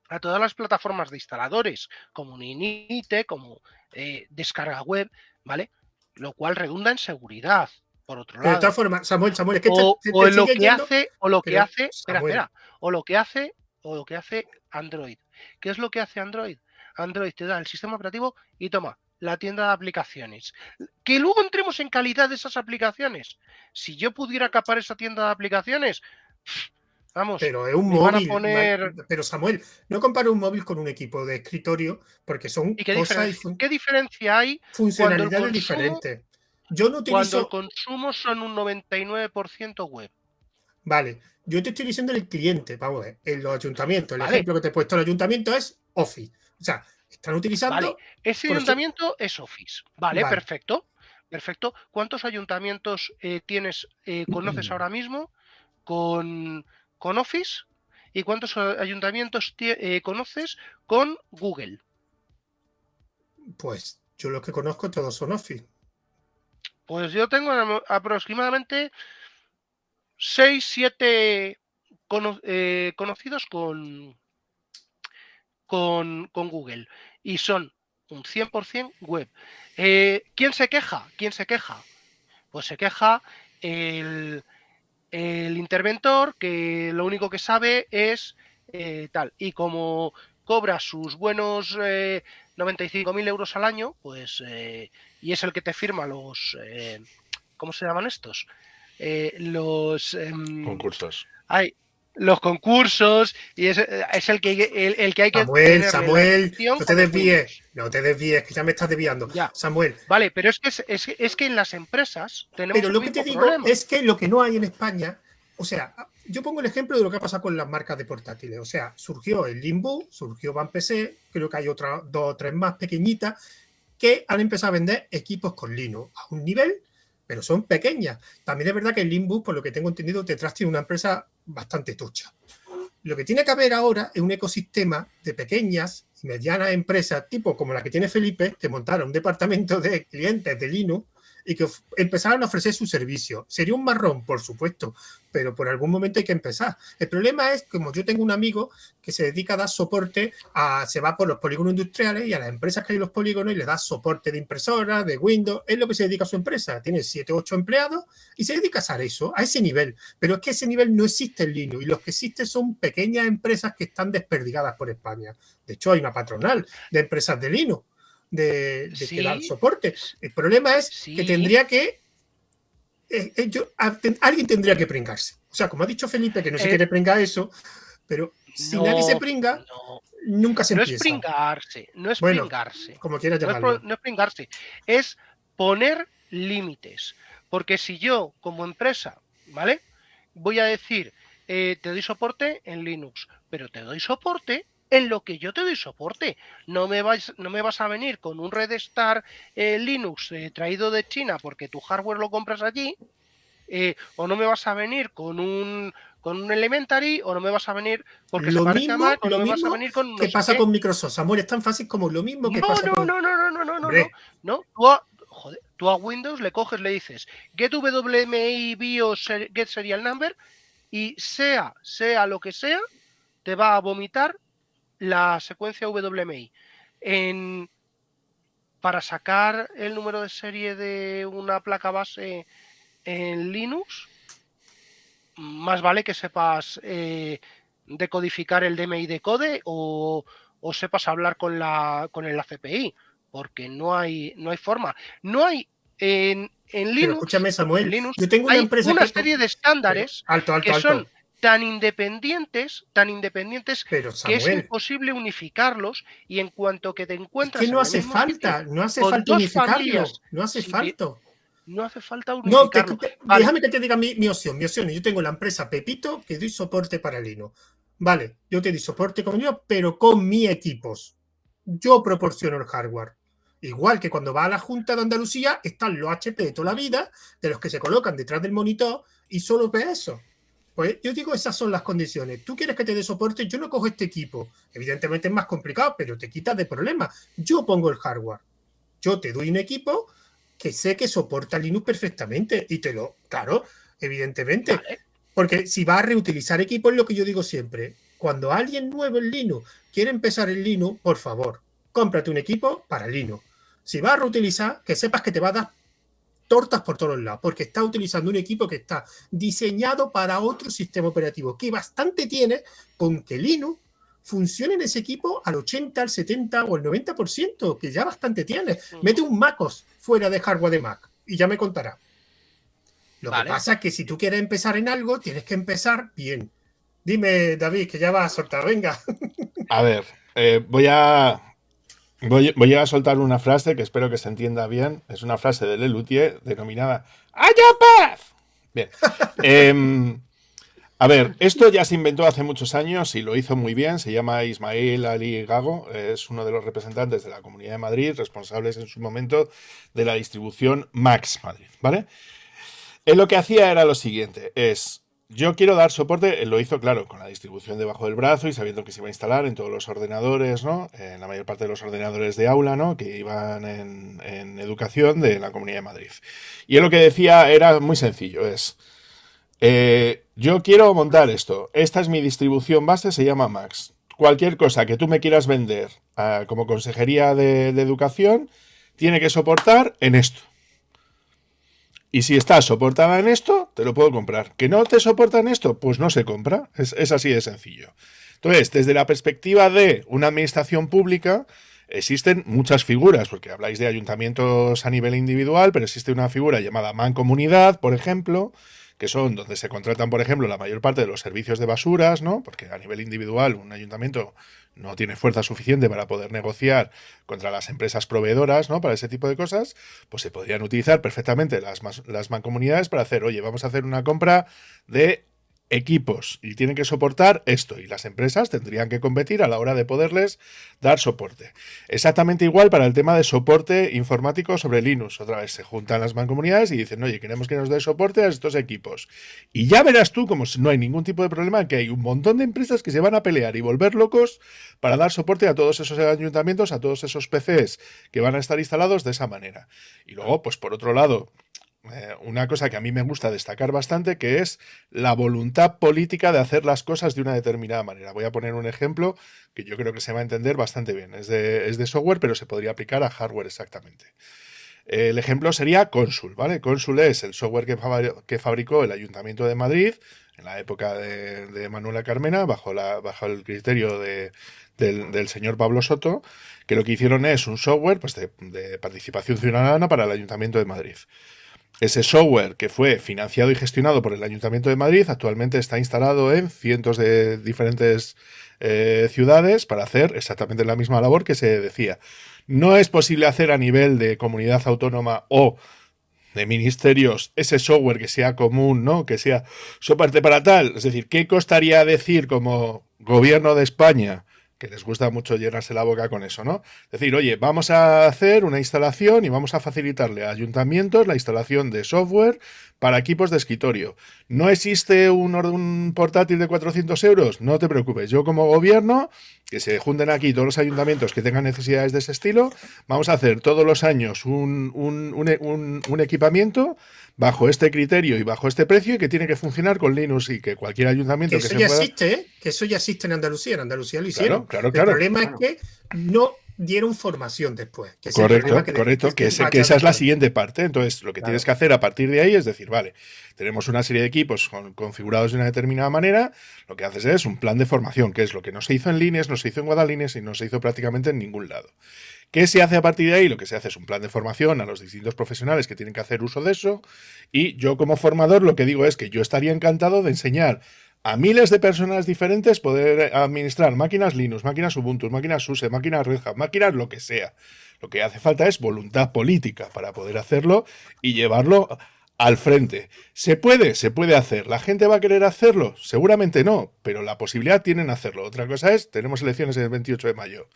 a todas las plataformas de instaladores, como Ninite, como eh, descarga web, ¿vale? Lo cual redunda en seguridad. Por otro lado. De todas formas, Samuel, Samuel, es que o, te, te, o lo que hace, o lo que hace, espera, espera, o lo que hace, o lo que hace Android. ¿Qué es lo que hace Android? Android te da el sistema operativo y toma la tienda de aplicaciones. Que luego entremos en calidad de esas aplicaciones. Si yo pudiera capar esa tienda de aplicaciones, Vamos, pero es un móvil. Poner... Pero Samuel, no comparo un móvil con un equipo de escritorio porque son ¿Y qué cosas. Diferencia, ¿Qué diferencia hay? Funcionalidades diferentes. Yo no utilizo. Cuando el consumo son un 99% web. Vale, yo te estoy diciendo el cliente, vamos a ver, en los ayuntamientos. El vale. ejemplo que te he puesto el ayuntamiento es Office. O sea, están utilizando. Vale. Ese ayuntamiento es Office. Vale, vale, perfecto. Perfecto. ¿Cuántos ayuntamientos eh, tienes, eh, conoces ahora mismo con con Office y cuántos ayuntamientos eh, conoces con Google. Pues yo los que conozco todos son Office. Pues yo tengo aproximadamente 6, 7 cono eh, conocidos con, con, con, Google y son un 100% web. Eh, ¿Quién se queja? ¿Quién se queja? Pues se queja el, el interventor que lo único que sabe es eh, tal. Y como cobra sus buenos eh, 95.000 euros al año, pues, eh, y es el que te firma los, eh, ¿cómo se llaman estos? Los... Em, concursos. Hay, los concursos y es, es el, que, el, el, que hay que Samuel, Samuel, no te desvíes, no te desvíes, que ya me estás desviando. Ya. Samuel. Vale, pero es que, es, es, es que en las empresas tenemos Pero lo que te digo problema. es que lo que no hay en España, o sea, yo pongo el ejemplo de lo que ha pasado con las marcas de portátiles. O sea, surgió el Limbo, surgió Van PC, creo que hay otras dos o tres más pequeñitas que han empezado a vender equipos con Linux a un nivel pero son pequeñas. También es verdad que el Limbus, por lo que tengo entendido, detrás tiene una empresa bastante tocha. Lo que tiene que haber ahora es un ecosistema de pequeñas y medianas empresas, tipo como la que tiene Felipe, que montara un departamento de clientes de Linux y que empezaran a ofrecer su servicio. Sería un marrón, por supuesto, pero por algún momento hay que empezar. El problema es, como yo tengo un amigo que se dedica a dar soporte, a, se va por los polígonos industriales y a las empresas que hay en los polígonos y le da soporte de impresora, de Windows, es lo que se dedica a su empresa. Tiene 7 o 8 empleados y se dedica a hacer eso, a ese nivel. Pero es que ese nivel no existe en Linux y los que existen son pequeñas empresas que están desperdigadas por España. De hecho, hay una patronal de empresas de Linux de, que dan soporte. El problema es que tendría que. Eh, eh, alguien tendría que pringarse. O sea, como ha dicho Felipe, que no se eh, quiere pringar eso, pero si nadie se pringa, nunca se empieza. No es pringarse, no es pringarse. Como quieras llamarlo. No es, pringarse, es poner límites. Porque si yo, como empresa, ¿vale? Voy a decir, te doy soporte en Linux, pero te doy soporte en lo que yo te doy soporte. No me, vas, no me vas a venir con un Red Star eh, Linux eh, traído de China porque tu hardware lo compras allí, eh, o no me vas a venir con un con un Elementary, o no me vas a venir porque lo se parece mismo, a o no me vas a venir con. ¿Qué pasa con Microsoft? Amor, es tan fácil como lo mismo que no, pasa no, con. No, no, no, no, no, no, no. No, tú a, joder, tú a Windows le coges, le dices get WMI BIOS get serial number y sea, sea lo que sea, te va a vomitar la secuencia WMI. En, para sacar el número de serie de una placa base en Linux, más vale que sepas eh, decodificar el DMI de code o, o, sepas hablar con la con el ACPI, porque no hay, no hay forma. No hay en, en Linux, escúchame, Samuel, yo tengo una, empresa una serie de estándares alto, alto, que alto. son tan independientes, tan independientes Pero, que es imposible unificarlos y en cuanto que te encuentras es que no hace falta, no hace falta unificarlo, no hace falta. No hace falta unificarlo. No, te, vale. déjame que te diga mi, mi, opción, mi opción. Yo tengo la empresa Pepito que doy soporte para Linux. Vale, yo te doy soporte con yo, pero con mis equipos. Yo proporciono el hardware. Igual que cuando va a la Junta de Andalucía, están los HP de toda la vida, de los que se colocan detrás del monitor y solo ve eso. Pues yo digo, esas son las condiciones. Tú quieres que te dé soporte, yo no cojo este equipo. Evidentemente es más complicado, pero te quitas de problemas. Yo pongo el hardware. Yo te doy un equipo que sé que soporta Linux perfectamente y te lo, claro, evidentemente. Vale. Porque si vas a reutilizar equipo es lo que yo digo siempre. Cuando alguien nuevo en Linux quiere empezar en Linux, por favor, cómprate un equipo para Linux. Si vas a reutilizar, que sepas que te va a dar tortas por todos lados, porque está utilizando un equipo que está diseñado para otro sistema operativo, que bastante tiene con que Linux funcione en ese equipo al 80, al 70 o al 90%, que ya bastante tiene. Mete un MacOS fuera de hardware de Mac y ya me contará. Lo vale. que pasa es que si tú quieres empezar en algo, tienes que empezar bien. Dime, David, que ya vas a soltar, venga. A ver, eh, voy a Voy, voy, a soltar una frase que espero que se entienda bien. Es una frase de Lelutier denominada ¡Haya paz! Bien. eh, a ver, esto ya se inventó hace muchos años y lo hizo muy bien. Se llama Ismael Ali Gago. Es uno de los representantes de la Comunidad de Madrid, responsables en su momento de la distribución Max Madrid. ¿Vale? Él lo que hacía era lo siguiente: es yo quiero dar soporte, él lo hizo, claro, con la distribución debajo del brazo y sabiendo que se iba a instalar en todos los ordenadores, ¿no? En la mayor parte de los ordenadores de aula, ¿no? Que iban en, educación de la Comunidad de Madrid. Y él lo que decía era muy sencillo, es, eh, yo quiero montar esto, esta es mi distribución base, se llama Max. Cualquier cosa que tú me quieras vender uh, como consejería de educación, tiene que soportar en esto. Y si está soportada en esto, te lo puedo comprar. ¿Que no te soporta en esto? Pues no se compra. Es, así de sencillo. Entonces, desde la perspectiva de una administración pública, existen muchas figuras, porque habláis de ayuntamientos a nivel individual, pero existe una figura llamada mancomunidad, por ejemplo, que son donde se contratan, por ejemplo, la mayor parte de los servicios de basuras, ¿no? Porque a nivel individual un ayuntamiento no tiene fuerza suficiente para poder negociar contra las empresas proveedoras, ¿no? Para ese tipo de cosas, pues se podrían utilizar perfectamente las, las mancomunidades para hacer, oye, vamos a hacer una compra de equipos y tienen que soportar esto y las empresas tendrían que competir a la hora de poderles dar soporte. Exactamente igual para el tema de soporte informático sobre Linux. Otra vez se juntan las mancomunidades y dicen, oye, queremos que nos dé soporte a estos equipos. Y ya verás tú, como si no hay ningún tipo de problema, que hay un montón de empresas que se van a pelear y volver locos para dar soporte a todos esos ayuntamientos, a todos esos PCs que van a estar instalados de esa manera. Y luego, pues por otro lado, eh, una cosa que a mí me gusta destacar bastante, que es la voluntad política de hacer las cosas de una determinada manera. Voy a poner un ejemplo que yo creo que se va a entender bastante bien. Es de, es de software, pero se podría aplicar a hardware exactamente. El ejemplo sería Consul, ¿vale? Consul es el software que, fabricó el Ayuntamiento de Madrid en la época de, Manuela Carmena, bajo, bajo el criterio del, del, señor Pablo Soto, que lo que hicieron es un software pues, de, de participación ciudadana para el Ayuntamiento de Madrid. Ese software que fue financiado y gestionado por el Ayuntamiento de Madrid actualmente está instalado en cientos de diferentes eh, ciudades para hacer exactamente la misma labor que se decía. No es posible hacer a nivel de comunidad autónoma o de ministerios ese software que sea común, ¿no? Que sea soporte para tal. Es decir, ¿qué costaría decir como gobierno de España? Que les gusta mucho llenarse la boca con eso, ¿no? Decir, oye, vamos a hacer una instalación y vamos a facilitarle a ayuntamientos la instalación de software para equipos de escritorio. ¿No existe un, un portátil de 400 euros? No te preocupes, yo como gobierno, que se junten aquí todos los ayuntamientos que tengan necesidades de ese estilo, vamos a hacer todos los años un, un, un equipamiento bajo este criterio y bajo este precio y que tiene que funcionar con Linux y que cualquier ayuntamiento que, que eso ya existe, ¿eh? que eso ya existe en Andalucía, en Andalucía lo hicieron. Claro, claro, El problema es que no dieron formación después. correcto, correcto, que, que esa es la siguiente parte. Entonces, lo que tienes que hacer a partir de ahí es decir, vale, tenemos una serie de equipos configurados de una determinada manera, lo que haces es un plan de formación, que es lo que no se hizo en líneas, no se hizo en Guadalines y no se hizo prácticamente en ningún lado. ¿Qué se hace a partir de ahí? Lo que se hace es un plan de formación a los distintos profesionales que tienen que hacer uso de eso. Y yo como formador lo que digo es que yo estaría encantado de enseñar a miles de personas diferentes poder administrar máquinas Linux, máquinas Ubuntu, máquinas SUSE, máquinas Red Hat, máquinas lo que sea. Lo que hace falta es voluntad política para poder hacerlo y llevarlo al frente. ¿Se puede? Se puede hacer. ¿La gente va a querer hacerlo? Seguramente no, pero la posibilidad tienen hacerlo. Otra cosa es, tenemos elecciones el 28 de mayo.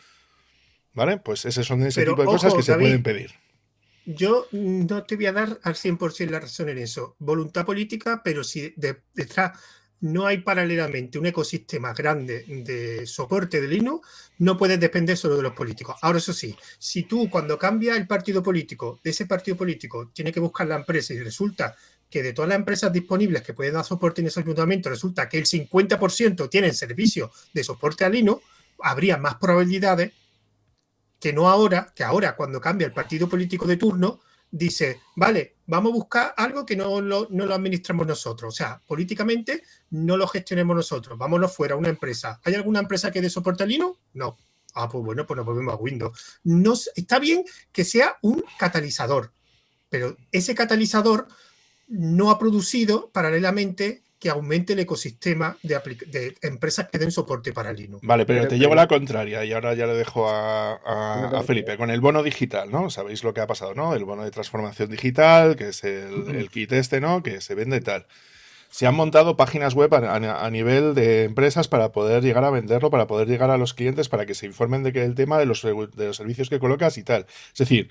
¿Vale? Pues esos son ese tipo de cosas que se pueden pedir. Yo no te voy a dar al 100% la razón en eso. Voluntad política, pero si detrás no hay paralelamente un ecosistema grande de soporte de Linux, no puedes depender solo de los políticos. Ahora, eso sí, si tú cuando cambia el partido político, de ese partido político, tiene que buscar la empresa y resulta que de todas las empresas disponibles que pueden dar soporte en ese ayuntamiento, resulta que el 50% tienen servicio de soporte a Linux, habría más probabilidades que no ahora, que ahora cuando cambia el partido político de turno, dice, vale, vamos a buscar algo que no lo, no lo administramos nosotros. O sea, políticamente no lo gestionemos nosotros. Vámonos fuera a una empresa. ¿Hay alguna empresa que dé soporte? No. Ah, pues bueno, pues nos volvemos a Windows. No, está bien que sea un catalizador, pero ese catalizador no ha producido paralelamente que aumente el ecosistema de, empresas que den soporte para Linux. Vale, pero, te llevo la contraria y ahora ya le dejo a, Felipe con el bono digital, ¿no? Sabéis lo que ha pasado, ¿no? El bono de transformación digital, que es el, kit este, ¿no? Que se vende tal. Se han montado páginas web a, nivel de empresas para poder llegar a venderlo, para poder llegar a los clientes, para que se informen de que el tema de los, de los servicios que colocas y tal. Es decir,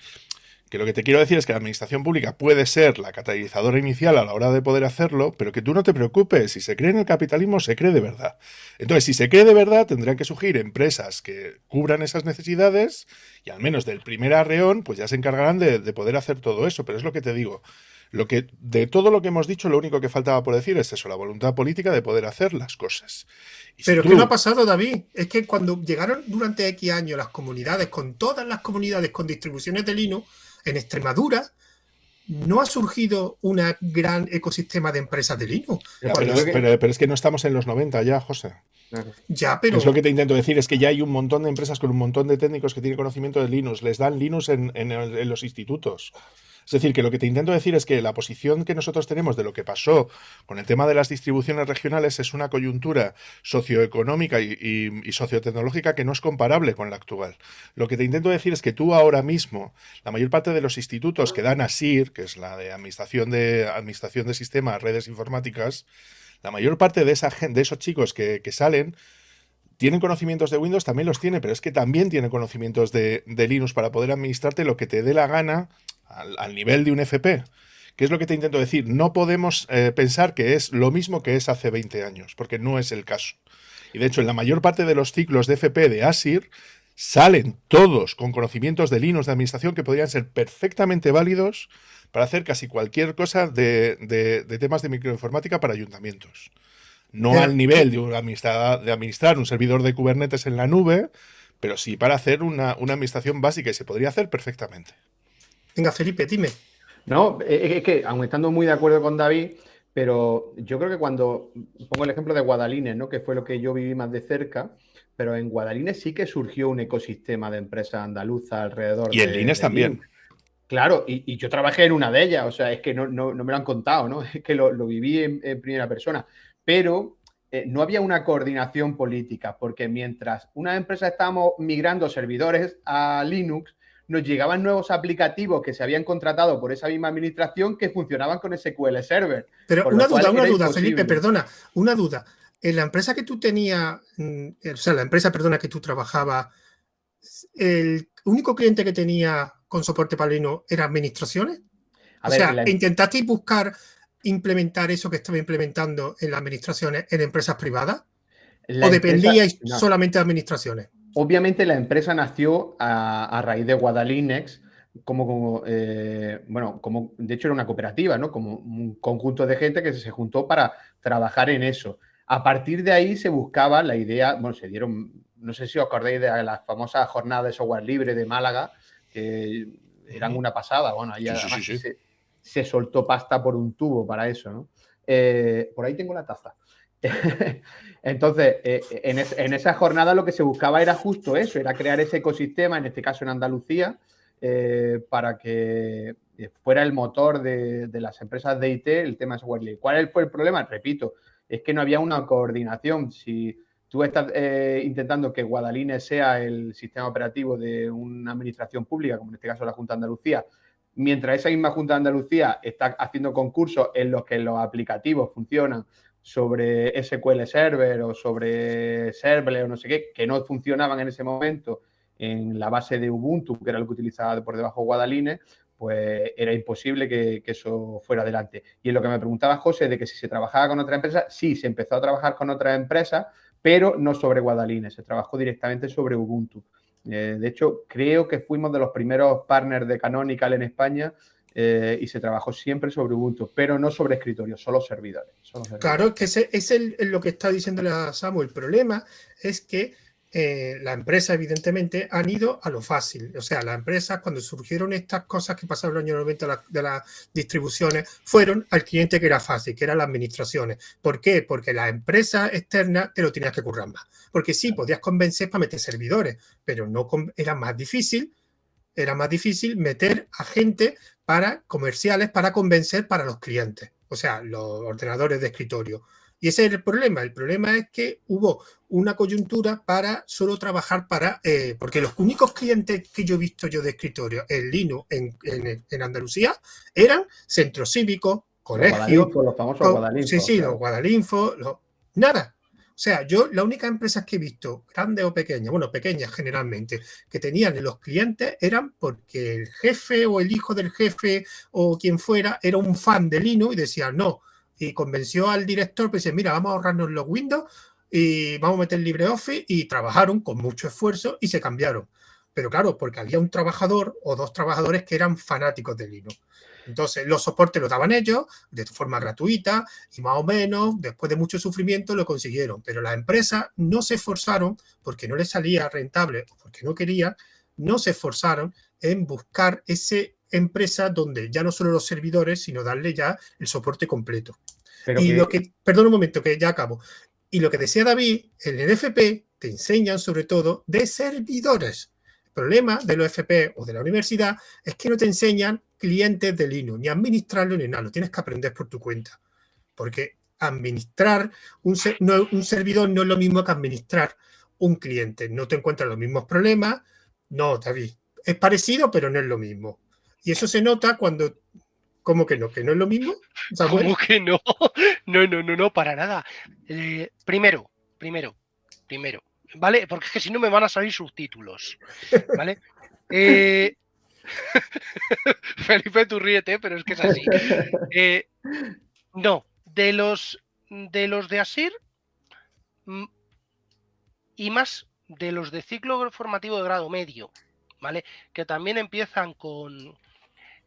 que lo que te quiero decir es que la administración pública puede ser la catalizadora inicial a la hora de poder hacerlo, pero que tú no te preocupes, si se cree en el capitalismo, se cree de verdad. Entonces, si se cree de verdad, tendrán que surgir empresas que cubran esas necesidades y al menos del primer arreón, pues ya se encargarán de, poder hacer todo eso. Pero es lo que te digo. Lo que, de todo lo que hemos dicho, lo único que faltaba por decir es eso, la voluntad política de poder hacer las cosas. Pero ¿qué no ha pasado, David? Es que cuando llegaron durante X años las comunidades, con todas las comunidades con distribuciones de Linux, en Extremadura no ha surgido un gran ecosistema de empresas de Linux. pero, es que no estamos en los 90 ya, José. Ya, pero... Es lo que te intento decir, es que ya hay un montón de empresas con un montón de técnicos que tienen conocimiento de Linux, les dan Linux en los institutos. Es decir, que lo que te intento decir es que la posición que nosotros tenemos de lo que pasó con el tema de las distribuciones regionales es una coyuntura socioeconómica y, sociotecnológica que no es comparable con la actual. Lo que te intento decir es que tú ahora mismo, la mayor parte de los institutos que dan ASIR, que es la de Administración de, administración de Sistemas, Redes Informáticas, La mayor parte de, esa, de esos chicos que, salen tienen conocimientos de Windows, también los tiene, pero es que también tiene conocimientos de, Linux para poder administrarte lo que te dé la gana al, nivel de un FP. ¿Qué es lo que te intento decir? No podemos eh, pensar que es lo mismo que es hace 20 años, porque no es el caso. Y de hecho, en la mayor parte de los ciclos de FP de ASIR salen todos con conocimientos de Linux de administración que podrían ser perfectamente válidos para hacer casi cualquier cosa de, temas de microinformática para ayuntamientos. No al nivel de, administrar, de administrar un servidor de Kubernetes en la nube, pero sí para hacer una, administración básica y se podría hacer perfectamente. Venga, Felipe, dime. No, es que, aun estando muy de acuerdo con David, pero yo creo que cuando pongo el ejemplo de Guadalines, ¿no? que fue lo que yo viví más de cerca, pero en Guadalines sí que surgió un ecosistema de empresas andaluzas alrededor. Y en Lines también. Claro, y, yo trabajé en una de ellas, o sea, es que no, me lo han contado, ¿no? Es que lo, viví en, primera persona. Pero eh, no había una coordinación política, porque mientras una empresa estábamos migrando servidores a Linux, nos llegaban nuevos aplicativos que se habían contratado por esa misma administración que funcionaban con SQL Server. Pero una duda, una duda, Felipe, perdona, una duda en la empresa que tú tenías, mm, o sea, la empresa, perdona, que tú trabajabas, el único cliente que tenía con soporte para Linux era administraciones. o sea, ¿intentasteis buscar implementar eso que estaba implementando en las administraciones en empresas privadas? ¿O dependíais solamente de administraciones? Obviamente la empresa nació a, raíz de Guadalinex, como, como eh, bueno, como de hecho era una cooperativa, ¿no? Como un conjunto de gente que se juntó para trabajar en eso. A partir de ahí se buscaba la idea, bueno, se dieron, no sé si os acordáis de las famosas jornadas de software libre de Málaga, que eran una pasada, bueno, ahí Se, soltó pasta por un tubo para eso, ¿no? Eh, por ahí tengo la taza. Entonces, eh, en, esa jornada lo que se buscaba era justo eso, era crear ese ecosistema, en este caso en Andalucía, eh, para que fuera el motor de, las empresas de IT el tema de software libre. ¿Cuál fue el problema? Repito, es que no había una coordinación. Si tú estás eh, intentando que Guadalines sea el sistema operativo de una administración pública, como en este caso la Junta de Andalucía, mientras esa misma Junta de Andalucía está haciendo concursos en los que los aplicativos funcionan sobre SQL Server o sobre Serverless o no sé qué, que no funcionaban en ese momento en la base de Ubuntu, que era lo que utilizaba por debajo Guadalines, pues era imposible que, eso fuera adelante. Y en lo que me preguntaba José de que si se trabajaba con otra empresa, sí, se empezó a trabajar con otra empresa, pero no sobre Guadalines, se trabajó directamente sobre Ubuntu. Eh, de hecho, creo que fuimos de los primeros partners de Canonical en España eh, y se trabajó siempre sobre Ubuntu, pero no sobre escritorio, solo servidores. Claro, que es lo que está diciendo Samuel. El problema es que eh, la empresa, evidentemente, han ido a lo fácil. O sea, las empresas, cuando surgieron estas cosas que pasaron en los años 90 de, las distribuciones, fueron al cliente que era fácil, que eran las administraciones. ¿Por qué? Porque la empresa externa te lo tenías que currar más. Porque sí, podías convencer para meter servidores, pero no era más difícil, era más difícil meter a gente para comerciales para convencer para los clientes. O sea, los ordenadores de escritorio. Y ese es el problema. El problema es que hubo una coyuntura para solo trabajar para, eh, porque los únicos clientes que yo he visto yo de escritorio en Linux en, Andalucía eran centros cívicos, colegios. Los, famosos Guadalinfo. Sí, sí, los Guadalinfo, nada. O sea, yo la única empresas que he visto, grandes o pequeñas, bueno, pequeñas generalmente, que tenían los clientes eran porque el jefe o el hijo del jefe o quien fuera era un fan de Linux y decía, no, y convenció al director, pues dice, mira, vamos a ahorrarnos los Windows y vamos a meter LibreOffice y trabajaron con mucho esfuerzo y se cambiaron. Pero claro, porque había un trabajador o dos trabajadores que eran fanáticos de Linux. Entonces, los soportes los daban ellos de forma gratuita y más o menos, después de mucho sufrimiento, lo consiguieron. Pero las empresas no se esforzaron porque no les salía rentable o porque no querían, no se esforzaron en buscar ese empresa donde ya no solo los servidores, sino darle ya el soporte completo. y lo que, perdón un momento, que ya acabo. Y lo que decía David, en el FP te enseñan sobre todo de servidores. El problema de los FP o de la universidad es que no te enseñan clientes de Linux, ni administrarlo ni nada, lo tienes que aprender por tu cuenta. Porque administrar un, un servidor no es lo mismo que administrar un cliente. No te encuentras los mismos problemas. No, David, es parecido, pero no es lo mismo. Y eso se nota cuando ¿Cómo que no? ¿Que no es lo mismo? Samuel? ¿Cómo que no? No, no, no, no, para nada. Eh, primero, primero, primero, ¿vale? Porque es que si no me van a salir subtítulos, ¿vale? Eh, Felipe, tú ríete, pero es que es así. Eh, no, de los de los de Asir mm, y más de los de ciclo formativo de grado medio, ¿vale? Que también empiezan con,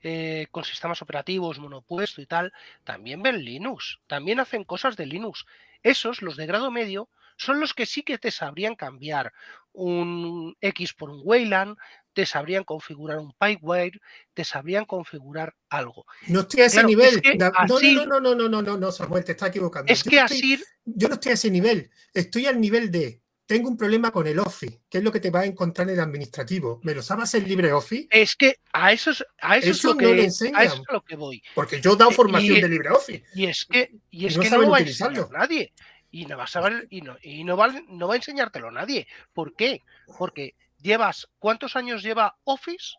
eh, con sistemas operativos, monopuesto y tal, también ven Linux, también hacen cosas de Linux. Esos, los de grado medio, son los que sí que te sabrían cambiar un X por un Wayland, te sabrían configurar un Pipewire, te sabrían configurar algo. No estoy a ese Claro, nivel. es que Da- no, así- no, no, no, no, no, no, no, Samuel, te está equivocando. Es Yo que estoy- Asir, yo no estoy a ese nivel. Estoy al nivel de tengo un problema con el Office, que es lo que te vas a encontrar en el administrativo. ¿Me lo sabes el LibreOffice? es que a eso es, a eso es lo no que, le a eso es lo que voy. Porque yo he dado formación y- de LibreOffice. Y es que, y es No que saben no lo va a enseñar nadie. Y no va a saber, y no, y no va, no va a enseñártelo nadie. ¿Por qué? Porque llevas, ¿cuántos años lleva Office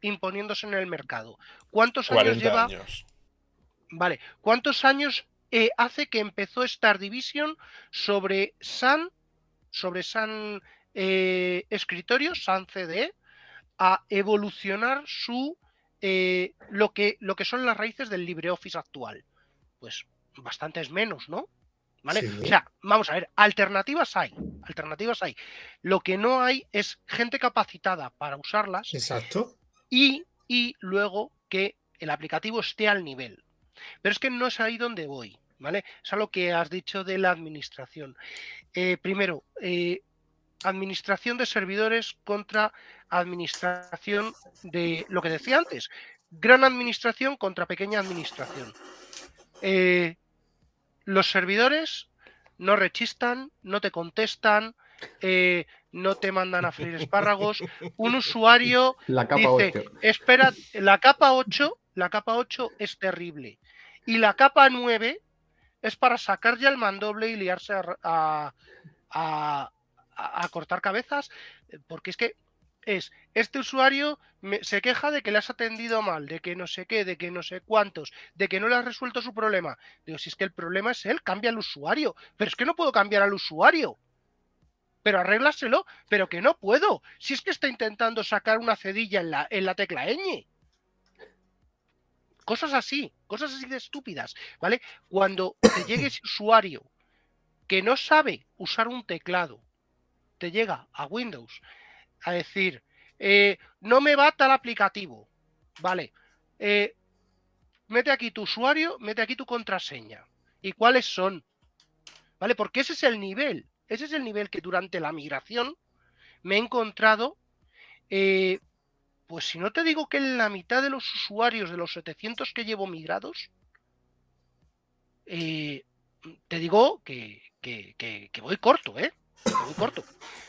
imponiéndose en el mercado? ¿Cuántos años 40 lleva? años. Vale, ¿cuántos años eh, hace que empezó Star Division sobre Sun, sobre Sun eh, Escritorio, Sun CD, a evolucionar su eh, lo que lo que son las raíces del LibreOffice actual? Pues bastantes menos, ¿no? ¿Vale? Sí. O sea, vamos a ver, alternativas hay, alternativas hay. Lo que no hay es gente capacitada para usarlas Exacto. y, y luego que el aplicativo esté al nivel. Pero es que no es ahí donde voy, ¿vale? Es a lo que has dicho de la administración. Eh, primero, eh, administración de servidores contra administración de lo que decía antes, gran administración contra pequeña administración. Eh, los servidores no rechistan, no te contestan, eh, no te mandan a freír espárragos. Un usuario La capa Dice, 8. espera, la capa 8, la capa 8 es terrible. Y la capa 9 es para sacar ya el mandoble y liarse a, a- cortar cabezas, eh, porque es que es, este usuario se queja de que le has atendido mal, de que no sé qué, de que no sé cuántos, de que no le has resuelto su problema. Digo, si es que el problema es él, cambia al usuario. Pero es que no puedo cambiar al usuario. Pero arréglaselo, pero que no puedo. Si es que está intentando sacar una cedilla en la, en la tecla ñ. Cosas así, cosas así de estúpidas, ¿vale? Cuando te llegue ese usuario que no sabe usar un teclado, te llega a Windows a decir, eh, no me va tal aplicativo, ¿vale? Eh, mete aquí tu usuario, mete aquí tu contraseña. ¿Y cuáles son? ¿Vale? Porque ese es el nivel, ese es el nivel que durante la migración me he encontrado, eh, pues si no te digo que en la mitad de los usuarios de los 700 que llevo migrados, eh, te digo que, que- que- que voy corto, ¿eh? Voy corto.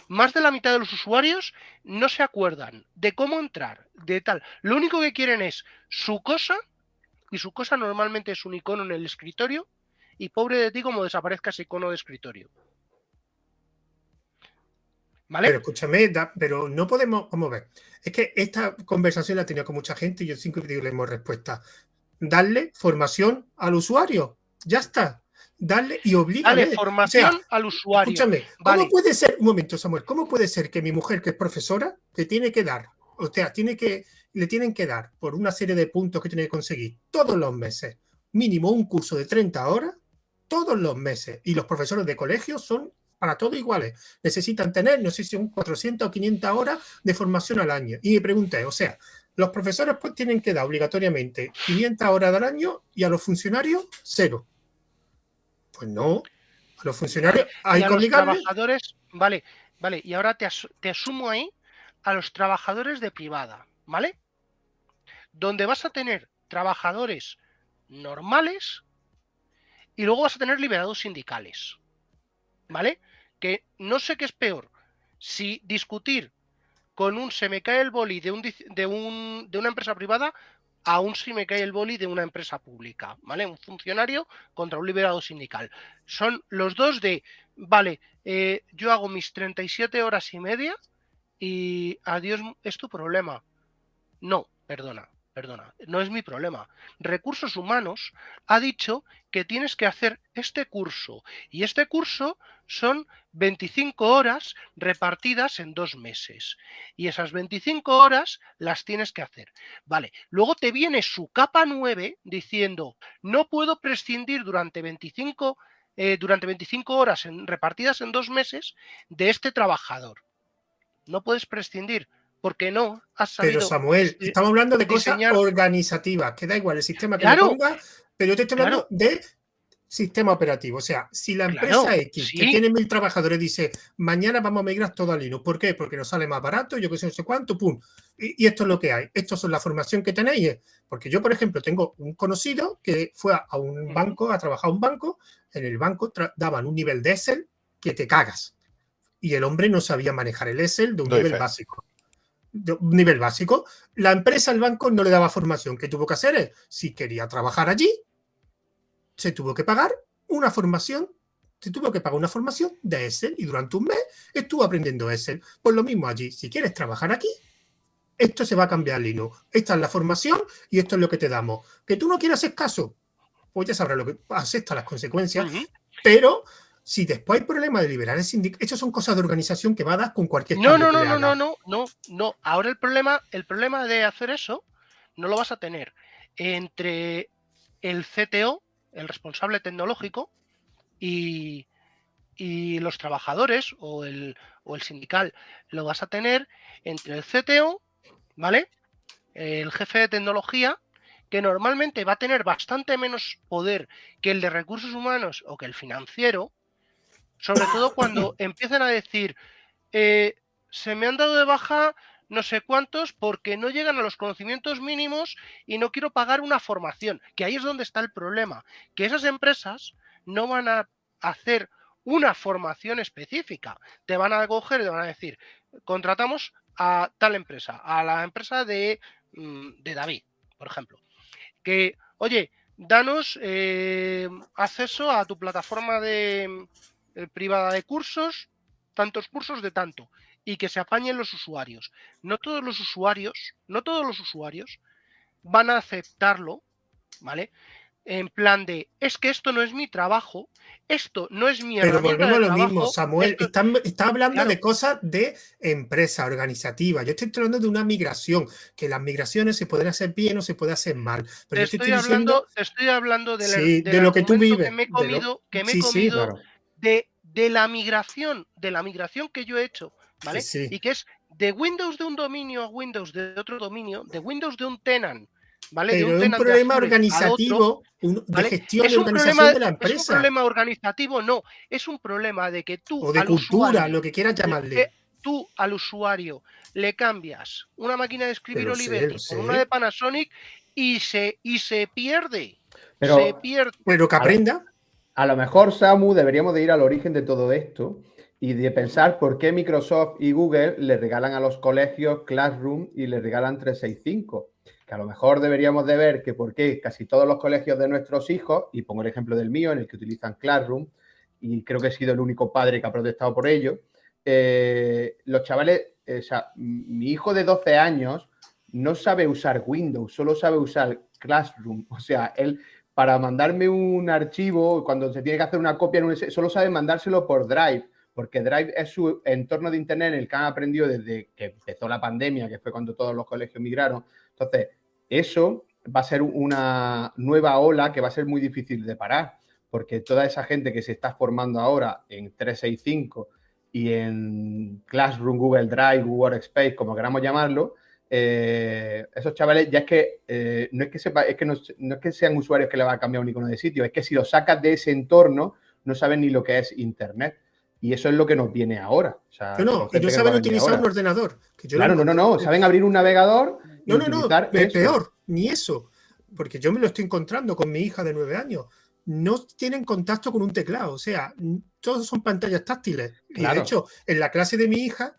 Más de la mitad de los usuarios no se acuerdan de cómo entrar, de tal. Lo único que quieren es su cosa, y su cosa normalmente es un icono en el escritorio, y pobre de ti como desaparezca ese icono de escritorio. ¿Vale? Pero escúchame, da- pero no podemos, vamos a ver. Es que esta conversación la he tenido con mucha gente y yo le hemos respuesta. Darle formación al usuario. Ya está. Darle y oblígale. Dale formación al usuario. Escúchame, ¿cómo Vale. puede ser, un momento, Samuel, cómo puede ser que mi mujer, que es profesora, te tiene que dar, o sea, tiene que, le tienen que dar por una serie de puntos que tiene que conseguir todos los meses, mínimo un curso de 30 horas, todos los meses, y los profesores de colegio son para todos iguales, necesitan tener, no sé si son 400 o 500 horas de formación al año. Y me pregunté, o sea, los profesores pues tienen que dar obligatoriamente 500 horas al año y a los funcionarios cero. Pues no, a los funcionarios hay y a que los trabajadores, vale, vale, y ahora te, as- te asumo ahí a los trabajadores de privada, ¿vale? Donde vas a tener trabajadores normales y luego vas a tener liberados sindicales, ¿vale? Que no sé qué es peor, si discutir con un se me cae el boli de, un, de, un, de una empresa privada a un se me cae el boli de una empresa pública, ¿vale? Un funcionario contra un liberado sindical. Son los dos de, vale, eh, yo hago mis 37 horas y media y adiós, es tu problema. No, perdona, perdona, no es mi problema. Recursos humanos ha dicho que tienes que hacer este curso y este curso son 25 horas repartidas en dos meses y esas 25 horas las tienes que hacer. Vale, luego te viene su capa 9 diciendo no puedo prescindir durante 25, eh, durante 25 horas repartidas en dos meses de este trabajador. No puedes prescindir porque no has sabido. Pero Samuel, estamos hablando de cosas organizativas, que da igual el sistema que claro, ponga, pero yo te estoy hablando de sistema operativo. O sea, si la empresa X, que tiene mil trabajadores, dice mañana vamos a migrar todo a Linux, ¿por qué? Porque nos sale más barato, yo que sé, no sé cuánto, pum. Y, esto es lo que hay. Esto es la formación que tenéis. Porque yo, por ejemplo, tengo un conocido que fue a un banco, a trabajar a un banco, en el banco daban un nivel de Excel que te cagas. Y el hombre no sabía manejar el Excel de un nivel básico un nivel básico, la empresa, el banco, no le daba formación. ¿Qué tuvo que hacer? Si quería trabajar allí, se tuvo que pagar una formación, se tuvo que pagar una formación de Excel y durante un mes estuvo aprendiendo Excel. Pues lo mismo allí, si quieres trabajar aquí, esto se va a cambiar Linux. Esta es la formación y esto es lo que te damos. Que tú no quieras hacer caso, pues ya sabrás lo que acepta las consecuencias, pero si después hay problema de liberar el sindicato, estas son cosas de organización que va a dar con cualquier no, no, no, no, no, no, no, no. Ahora el problema, el problema de hacer eso no lo vas a tener entre el CTO, el responsable tecnológico, y, y los trabajadores o el, o el sindical. Lo vas a tener entre el CTO, ¿vale? El jefe de tecnología, que normalmente va a tener bastante menos poder que el de recursos humanos o que el financiero, sobre todo cuando empiezan a decir, eh, se me han dado de baja no sé cuántos porque no llegan a los conocimientos mínimos y no quiero pagar una formación, que ahí es donde está el problema, que esas empresas no van a hacer una formación específica, te van a coger y te van a decir, contratamos a tal empresa, a la empresa de, mm, de David, por ejemplo, que, oye, danos eh, acceso a tu plataforma de, eh, privada de cursos, tantos cursos de tanto, y que se apañen los usuarios. No todos los usuarios, no todos los usuarios van a aceptarlo, ¿vale? En plan de, es que esto no es mi trabajo, esto no es mi Pero volvemos a lo mismo, Samuel, está, hablando de cosas de empresa organizativa. Yo estoy hablando de una migración, que las migraciones se pueden hacer bien o se pueden hacer mal. Pero te, estoy, hablando, estoy hablando de, de lo que tú vives. Que me he comido, que me he comido de, de, la migración, de la migración que yo he hecho, ¿vale? Y que es de Windows de un dominio a Windows de otro dominio, de Windows de un tenant, ¿vale? Pero de un, un problema organizativo, de gestión es y organización de la empresa. Es un problema organizativo, no, es un problema de que tú. O de cultura, lo que quieras llamarle. tú al usuario le cambias una máquina de escribir Olivetti por una de Panasonic y se, y se pierde. Pero, se pierde. Pero que aprenda. A lo mejor, Samu, deberíamos de ir al origen de todo esto y de pensar por qué Microsoft y Google le regalan a los colegios Classroom y le regalan 365. Que a lo mejor deberíamos de ver que por qué casi todos los colegios de nuestros hijos, y pongo el ejemplo del mío, en el que utilizan Classroom, y creo que he sido el único padre que ha protestado por ello, eh, los chavales, o sea, mi hijo de 12 años no sabe usar Windows, solo sabe usar Classroom. O sea, él para mandarme un archivo, cuando se tiene que hacer una copia, en un, solo sabe mandárselo por Drive, porque Drive es su entorno de Internet en el que han aprendido desde que empezó la pandemia, que fue cuando todos los colegios migraron. Entonces, eso va a ser una nueva ola que va a ser muy difícil de parar, porque toda esa gente que se está formando ahora en 365 y en Classroom, Google Drive, Google Workspace, como queramos llamarlo, eh, esos chavales ya es que eh, no es que sepa, es que no, es que sean usuarios que le va a cambiar un icono de sitio, es que si lo sacas de ese entorno, no saben ni lo que es internet. Y eso es lo que nos viene ahora. no, no, ellos saben utilizar un ordenador. claro, no, no, no, saben abrir un navegador. No, no, no, peor, ni eso. Porque yo me lo estoy encontrando con mi hija de nueve años. No tienen contacto con un teclado, o sea, todos son pantallas táctiles. Y de hecho, en la clase de mi hija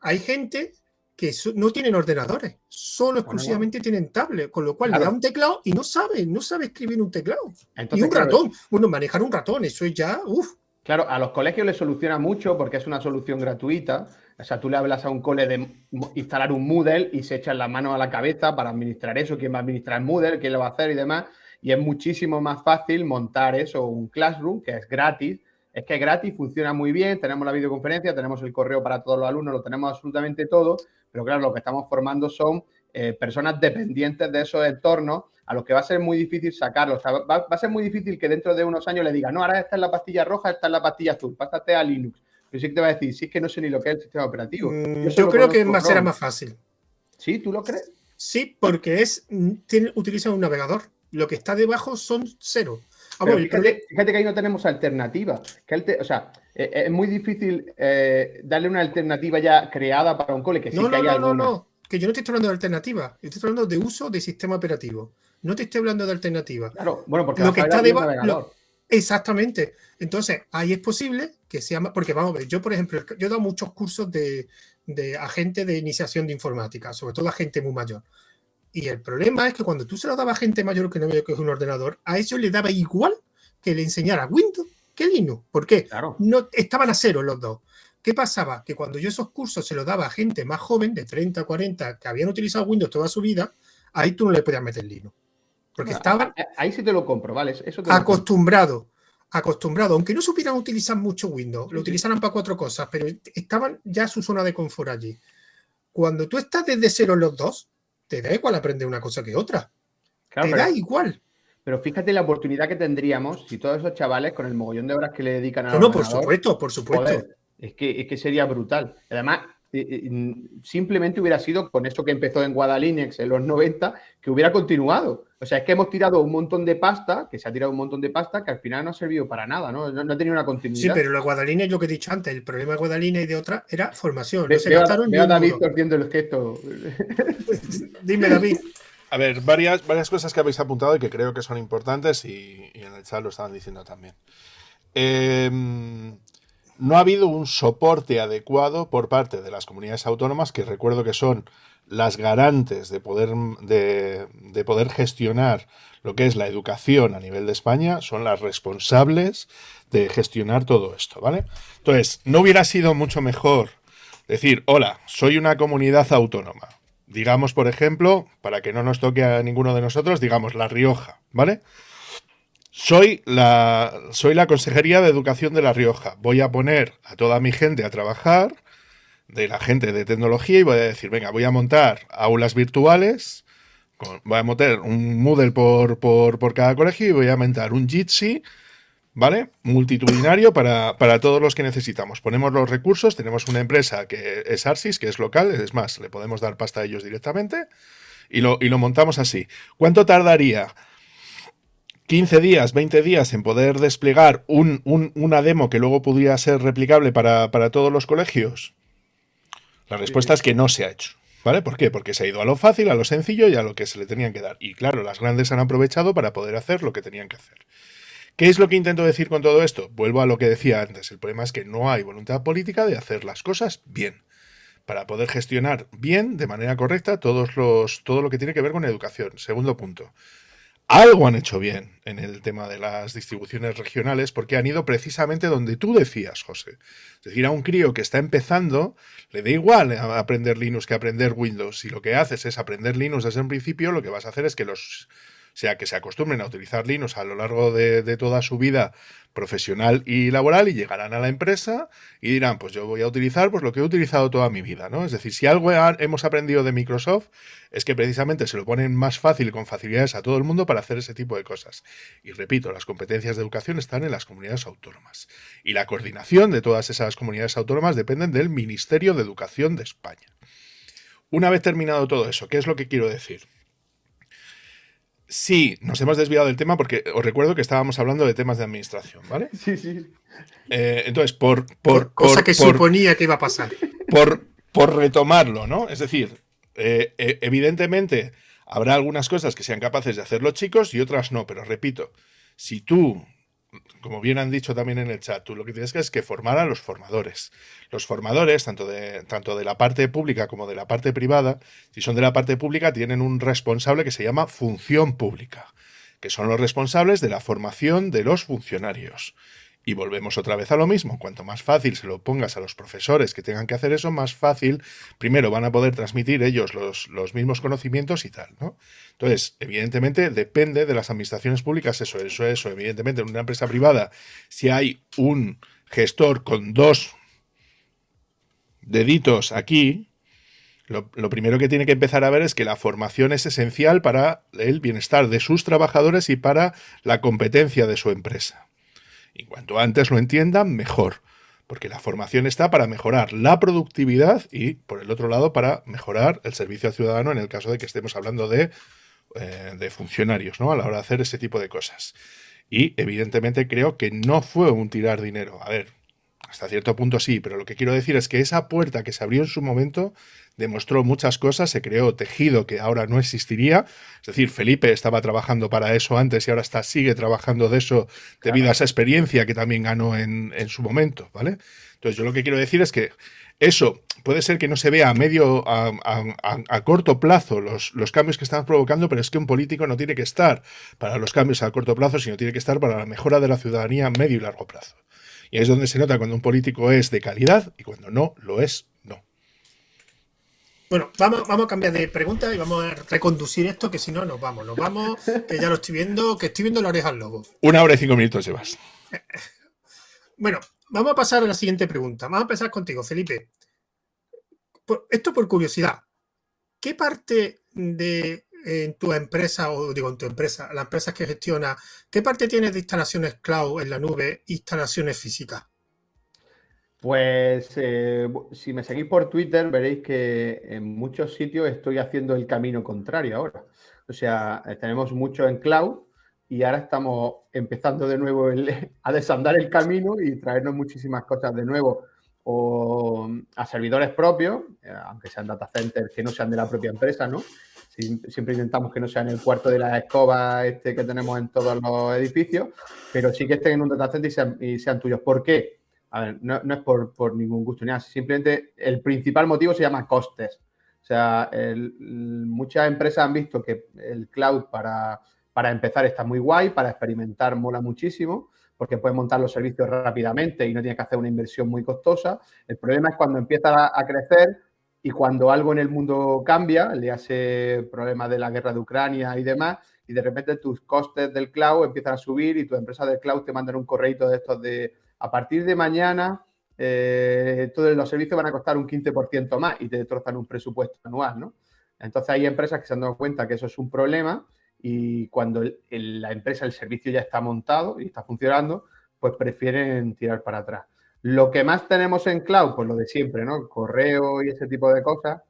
hay gente que no tienen ordenadores, solo exclusivamente tienen tablet, con lo cual le da un teclado y no sabe, no sabe escribir un teclado. y un ratón. Bueno, manejar un ratón, eso es ya, uff. Claro, a los colegios les soluciona mucho porque es una solución gratuita. O sea, tú le hablas a un cole de instalar un Moodle y se echan las manos a la cabeza para administrar eso, quién va a administrar Moodle, quién lo va a hacer y demás. Y es muchísimo más fácil montar eso, un Classroom, que es gratis. Es que es gratis, funciona muy bien, tenemos la videoconferencia, tenemos el correo para todos los alumnos, lo tenemos absolutamente todo, pero claro, lo que estamos formando son eh, personas dependientes de esos entornos a los que va a ser muy difícil sacarlos. va, a ser muy difícil que dentro de unos años le diga, no, ahora esta es la pastilla roja, esta es la pastilla azul, pásate a Linux. Yo sí que te va a decir, sí es que no sé ni lo que es el sistema operativo. Mm, yo, creo que más será más fácil. ¿Sí? ¿Tú lo crees? Sí, porque es mm, tiene, utiliza un navegador. Lo que está debajo son cero. Ah, fíjate, que ahí no tenemos alternativa. Que o sea, e, e, es muy difícil eh, darle una alternativa ya creada para un cole que sí no, que no, no, no, que yo no estoy hablando de alternativa, estoy hablando de uso de sistema operativo. No te estoy hablando de alternativa. Claro, bueno, porque lo que está debajo. Exactamente. Entonces, ahí es posible que sea más. Porque vamos a ver, yo, por ejemplo, yo he dado muchos cursos de, de agente de iniciación de informática, sobre todo a gente muy mayor. Y el problema es que cuando tú se lo dabas a gente mayor que no veía que es un ordenador, a ellos le daba igual que le enseñara Windows que Linux. ¿Por qué? Claro. No, estaban a cero los dos. ¿Qué pasaba? Que cuando yo esos cursos se los daba a gente más joven, de 30, 40, que habían utilizado Windows toda su vida, ahí tú no le podías meter Linux. Porque estaban. Ahí sí te lo compro, ¿vale? Eso acostumbrado. Acostumbrado. Aunque no supieran utilizar mucho Windows, lo utilizaran para cuatro cosas, pero estaban ya su zona de confort allí. Cuando tú estás desde cero en los dos, te da igual aprender una cosa que otra. te da igual. Pero fíjate la oportunidad que tendríamos si todos esos chavales, con el mogollón de horas que le dedican a. No, no por supuesto, por supuesto. es, que, es que sería brutal. Además, simplemente hubiera sido con esto que empezó en Guadalinex en los 90, que hubiera continuado. O sea, es que hemos tirado un montón de pasta, que se ha tirado un montón de pasta, que al final no ha servido para nada, ¿no? No, ha tenido una continuidad. Sí, pero la Guadalinex, lo que he dicho antes, el problema de Guadalinex y de otra era formación. No veo, a David torciendo el gesto. Dime, David. A ver, varias, varias cosas que habéis apuntado y que creo que son importantes y, y en el chat lo estaban diciendo también. Eh, no ha habido un soporte adecuado por parte de las comunidades autónomas, que recuerdo que son las garantes de poder, de, poder gestionar lo que es la educación a nivel de España, son las responsables de gestionar todo esto, ¿vale? Entonces, ¿no hubiera sido mucho mejor decir, hola, soy una comunidad autónoma? Digamos, por ejemplo, para que no nos toque a ninguno de nosotros, digamos La Rioja, ¿vale? Soy la, soy la Consejería de Educación de La Rioja. Voy a poner a toda mi gente a trabajar, de la gente de tecnología, y voy a decir, venga, voy a montar aulas virtuales, voy a montar un Moodle por, por, cada colegio y voy a montar un Jitsi, ¿vale? Multitudinario para, para, todos los que necesitamos. Ponemos los recursos, tenemos una empresa que es Arsis, que es local, es más, le podemos dar pasta a ellos directamente, y lo, y lo montamos así. ¿Cuánto tardaría? 15 días, 20 días en poder desplegar una demo que luego pudiera ser replicable para, todos los colegios? La respuesta es que no se ha hecho. ¿Vale? ¿Por qué? Porque se ha ido a lo fácil, a lo sencillo y a lo que se le tenían que dar. Y claro, las grandes han aprovechado para poder hacer lo que tenían que hacer. ¿Qué es lo que intento decir con todo esto? Vuelvo a lo que decía antes. El problema es que no hay voluntad política de hacer las cosas bien. Para poder gestionar bien, de manera correcta, todos los, todo lo que tiene que ver con educación. Segundo punto algo han hecho bien en el tema de las distribuciones regionales porque han ido precisamente donde tú decías, José. Es decir, a un crío que está empezando, le da igual aprender Linux que aprender Windows. Si lo que haces es aprender Linux desde un principio, lo que vas a hacer es que los sea que se acostumbren a utilizar Linux a lo largo de, toda su vida profesional y laboral y llegarán a la empresa y dirán, pues yo voy a utilizar pues lo que he utilizado toda mi vida, ¿no? Es decir, si algo hemos aprendido de Microsoft es que precisamente se lo ponen más fácil y con facilidades a todo el mundo para hacer ese tipo de cosas. Y repito, las competencias de educación están en las comunidades autónomas y la coordinación de todas esas comunidades autónomas dependen del Ministerio de Educación de España. Una vez terminado todo eso, ¿qué es lo que quiero decir? Sí, nos hemos desviado del tema porque os recuerdo que estábamos hablando de temas de administración, ¿vale? Sí, sí. Eh, entonces, por, por, Cosa que suponía que iba a pasar. Por, por retomarlo, ¿no? Es decir, eh, eh, evidentemente habrá algunas cosas que sean capaces de hacer los chicos y otras no, pero repito, si tú como bien han dicho también en el chat, tú lo que tienes que es que formar a los formadores. Los formadores, tanto de, tanto de la parte pública como de la parte privada, si son de la parte pública, tienen un responsable que se llama función pública, que son los responsables de la formación de los funcionarios. Y volvemos otra vez a lo mismo. Cuanto más fácil se lo pongas a los profesores que tengan que hacer eso, más fácil, primero van a poder transmitir ellos los, mismos conocimientos y tal, ¿no? Entonces, evidentemente, depende de las administraciones públicas eso, eso, eso. Evidentemente, en una empresa privada, si hay un gestor con dos deditos aquí, lo, lo, primero que tiene que empezar a ver es que la formación es esencial para el bienestar de sus trabajadores y para la competencia de su empresa. Y cuanto antes lo entiendan, mejor. Porque la formación está para mejorar la productividad y, por el otro lado, para mejorar el servicio al ciudadano en el caso de que estemos hablando de, eh, de funcionarios, ¿no? A la hora de hacer ese tipo de cosas. Y, evidentemente, creo que no fue un tirar dinero. A ver, hasta cierto punto sí, pero lo que quiero decir es que esa puerta que se abrió en su momento demostró muchas cosas, se creó tejido que ahora no existiría. Es decir, Felipe estaba trabajando para eso antes y ahora está, sigue trabajando de eso debido a esa experiencia que también ganó en, en, su momento, ¿vale? Entonces, yo lo que quiero decir es que eso puede ser que no se vea a medio, a, a, a corto plazo los, los, cambios que estamos provocando, pero es que un político no tiene que estar para los cambios a corto plazo, sino tiene que estar para la mejora de la ciudadanía a medio y largo plazo. Y es donde se nota cuando un político es de calidad y cuando no lo es, no. Bueno, vamos, vamos a cambiar de pregunta y vamos a reconducir esto, que si no nos vamos, nos vamos, que ya lo estoy viendo, que estoy viendo la oreja al lobo. Una hora y cinco minutos llevas. Bueno, vamos a pasar a la siguiente pregunta. Vamos a empezar contigo, Felipe. Esto por curiosidad. ¿Qué parte de en tu empresa, o digo en tu empresa, las empresas que gestiona, ¿qué parte tienes de instalaciones cloud en la nube, instalaciones físicas? Pues eh, si me seguís por Twitter veréis que en muchos sitios estoy haciendo el camino contrario ahora. O sea, tenemos mucho en cloud y ahora estamos empezando de nuevo a desandar el camino y traernos muchísimas cosas de nuevo o a servidores propios, eh, aunque sean data centers que no sean de la propia empresa, ¿no? Siempre intentamos que no sea en el cuarto de la escoba este que tenemos en todos los edificios, pero sí que estén en un data center y sean, y sean tuyos. ¿Por qué? A ver, no, es por, ningún gusto ni nada, simplemente el principal motivo se llama costes. O sea, muchas empresas han visto que el cloud para, para empezar está muy guay, para experimentar mola muchísimo, porque puedes montar los servicios rápidamente y no tienes que hacer una inversión muy costosa. El problema es cuando empieza a, a crecer y cuando algo en el mundo cambia, le hace problemas de la guerra de Ucrania y demás, y de repente tus costes del cloud empiezan a subir y tu empresa del cloud te mandan un correo de estos de a partir de mañana eh, todos los servicios van a costar un 15% más y te destrozan un presupuesto anual, ¿no? Entonces hay empresas que se han dado cuenta que eso es un problema y cuando la empresa, el servicio ya está montado y está funcionando, pues prefieren tirar para atrás. Lo que más tenemos en cloud, pues lo de siempre, ¿no? Correo y ese tipo de cosas.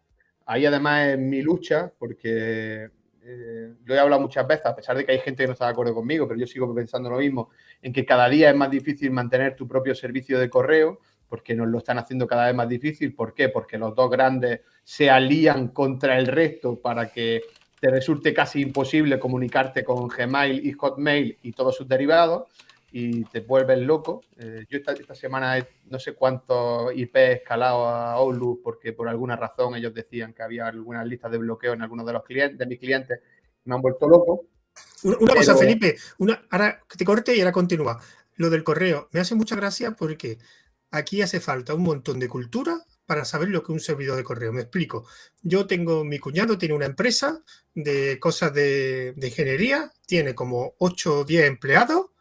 Ahí además es mi lucha, porque eh, lo he hablado muchas veces, a pesar de que hay gente que no está de acuerdo conmigo, pero yo sigo pensando lo mismo, en que cada día es más difícil mantener tu propio servicio de correo, porque nos lo están haciendo cada vez más difícil. ¿Por qué? Porque los dos grandes se alían contra el resto para que te resulte casi imposible comunicarte con Gmail y Hotmail y todos sus derivados y te vuelves loco. Eh, yo esta, esta, semana no sé cuántos IP he escalado a Outlook porque por alguna razón ellos decían que había algunas listas de bloqueo en algunos de los clientes, de mis clientes. Me han vuelto loco. Una, una Pero... cosa, Felipe, una, ahora te corte y ahora continúa. Lo del correo me hace mucha gracia porque aquí hace falta un montón de cultura para saber lo que es un servidor de correo. Me explico. Yo tengo, mi cuñado tiene una empresa de cosas de, de ingeniería, tiene como 8 o 10 empleados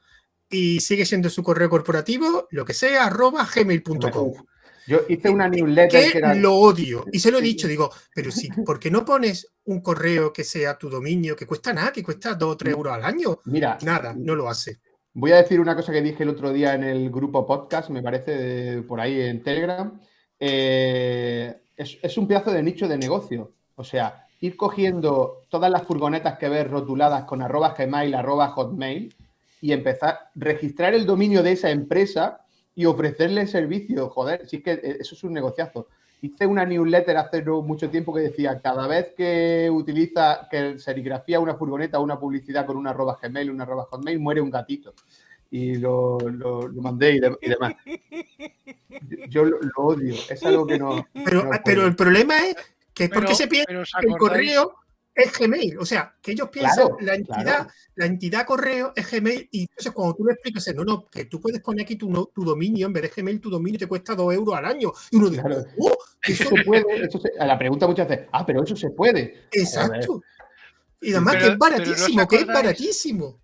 y sigue siendo su correo corporativo, lo que sea, arroba gmail.com. Yo hice una newsletter que, que era... lo odio. Y se lo he dicho, digo, pero sí, ¿por qué no pones un correo que sea tu dominio, que cuesta nada, que cuesta 2 o 3 euros al año? Mira, nada, no lo hace. Voy a decir una cosa que dije el otro día en el grupo podcast, me parece, de, por ahí en Telegram. Eh, es, es un pedazo de nicho de negocio. O sea, ir cogiendo todas las furgonetas que ves rotuladas con arroba gmail, arroba hotmail, y empezar a registrar el dominio de esa empresa y ofrecerle servicio. Joder, si es que eh, eso es un negociazo. Hice una newsletter hace no mucho tiempo que decía, cada vez que utiliza, que serigrafía una furgoneta o una publicidad con una arroba Gmail, una arroba Hotmail, muere un gatito. Y lo, lo, lo mandé y, de, y, demás. Yo lo, lo, odio, es algo que no... Pero, no pero el problema es que es porque se piensa que el correo es Gmail. O sea, que ellos piensan Claro, la entidad, claro. la entidad correo es Gmail. Y entonces cuando tú le explicas, no, no, que tú puedes poner aquí tu, no- tu dominio, en vez de Gmail, tu dominio te cuesta 2 euros al año. Y uno dice, Claro. "Oh, Eso eso se puede, eso se- a la pregunta muchas veces, ah, pero eso se puede. exacto. Y además Pero- que es pero ¿no os baratísimo, que es baratísimo.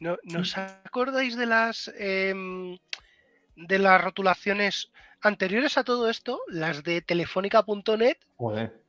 ¿No, ¿no os acordáis de las em, de las rotulaciones anteriores a todo esto? Las de telefónica.net. Joder.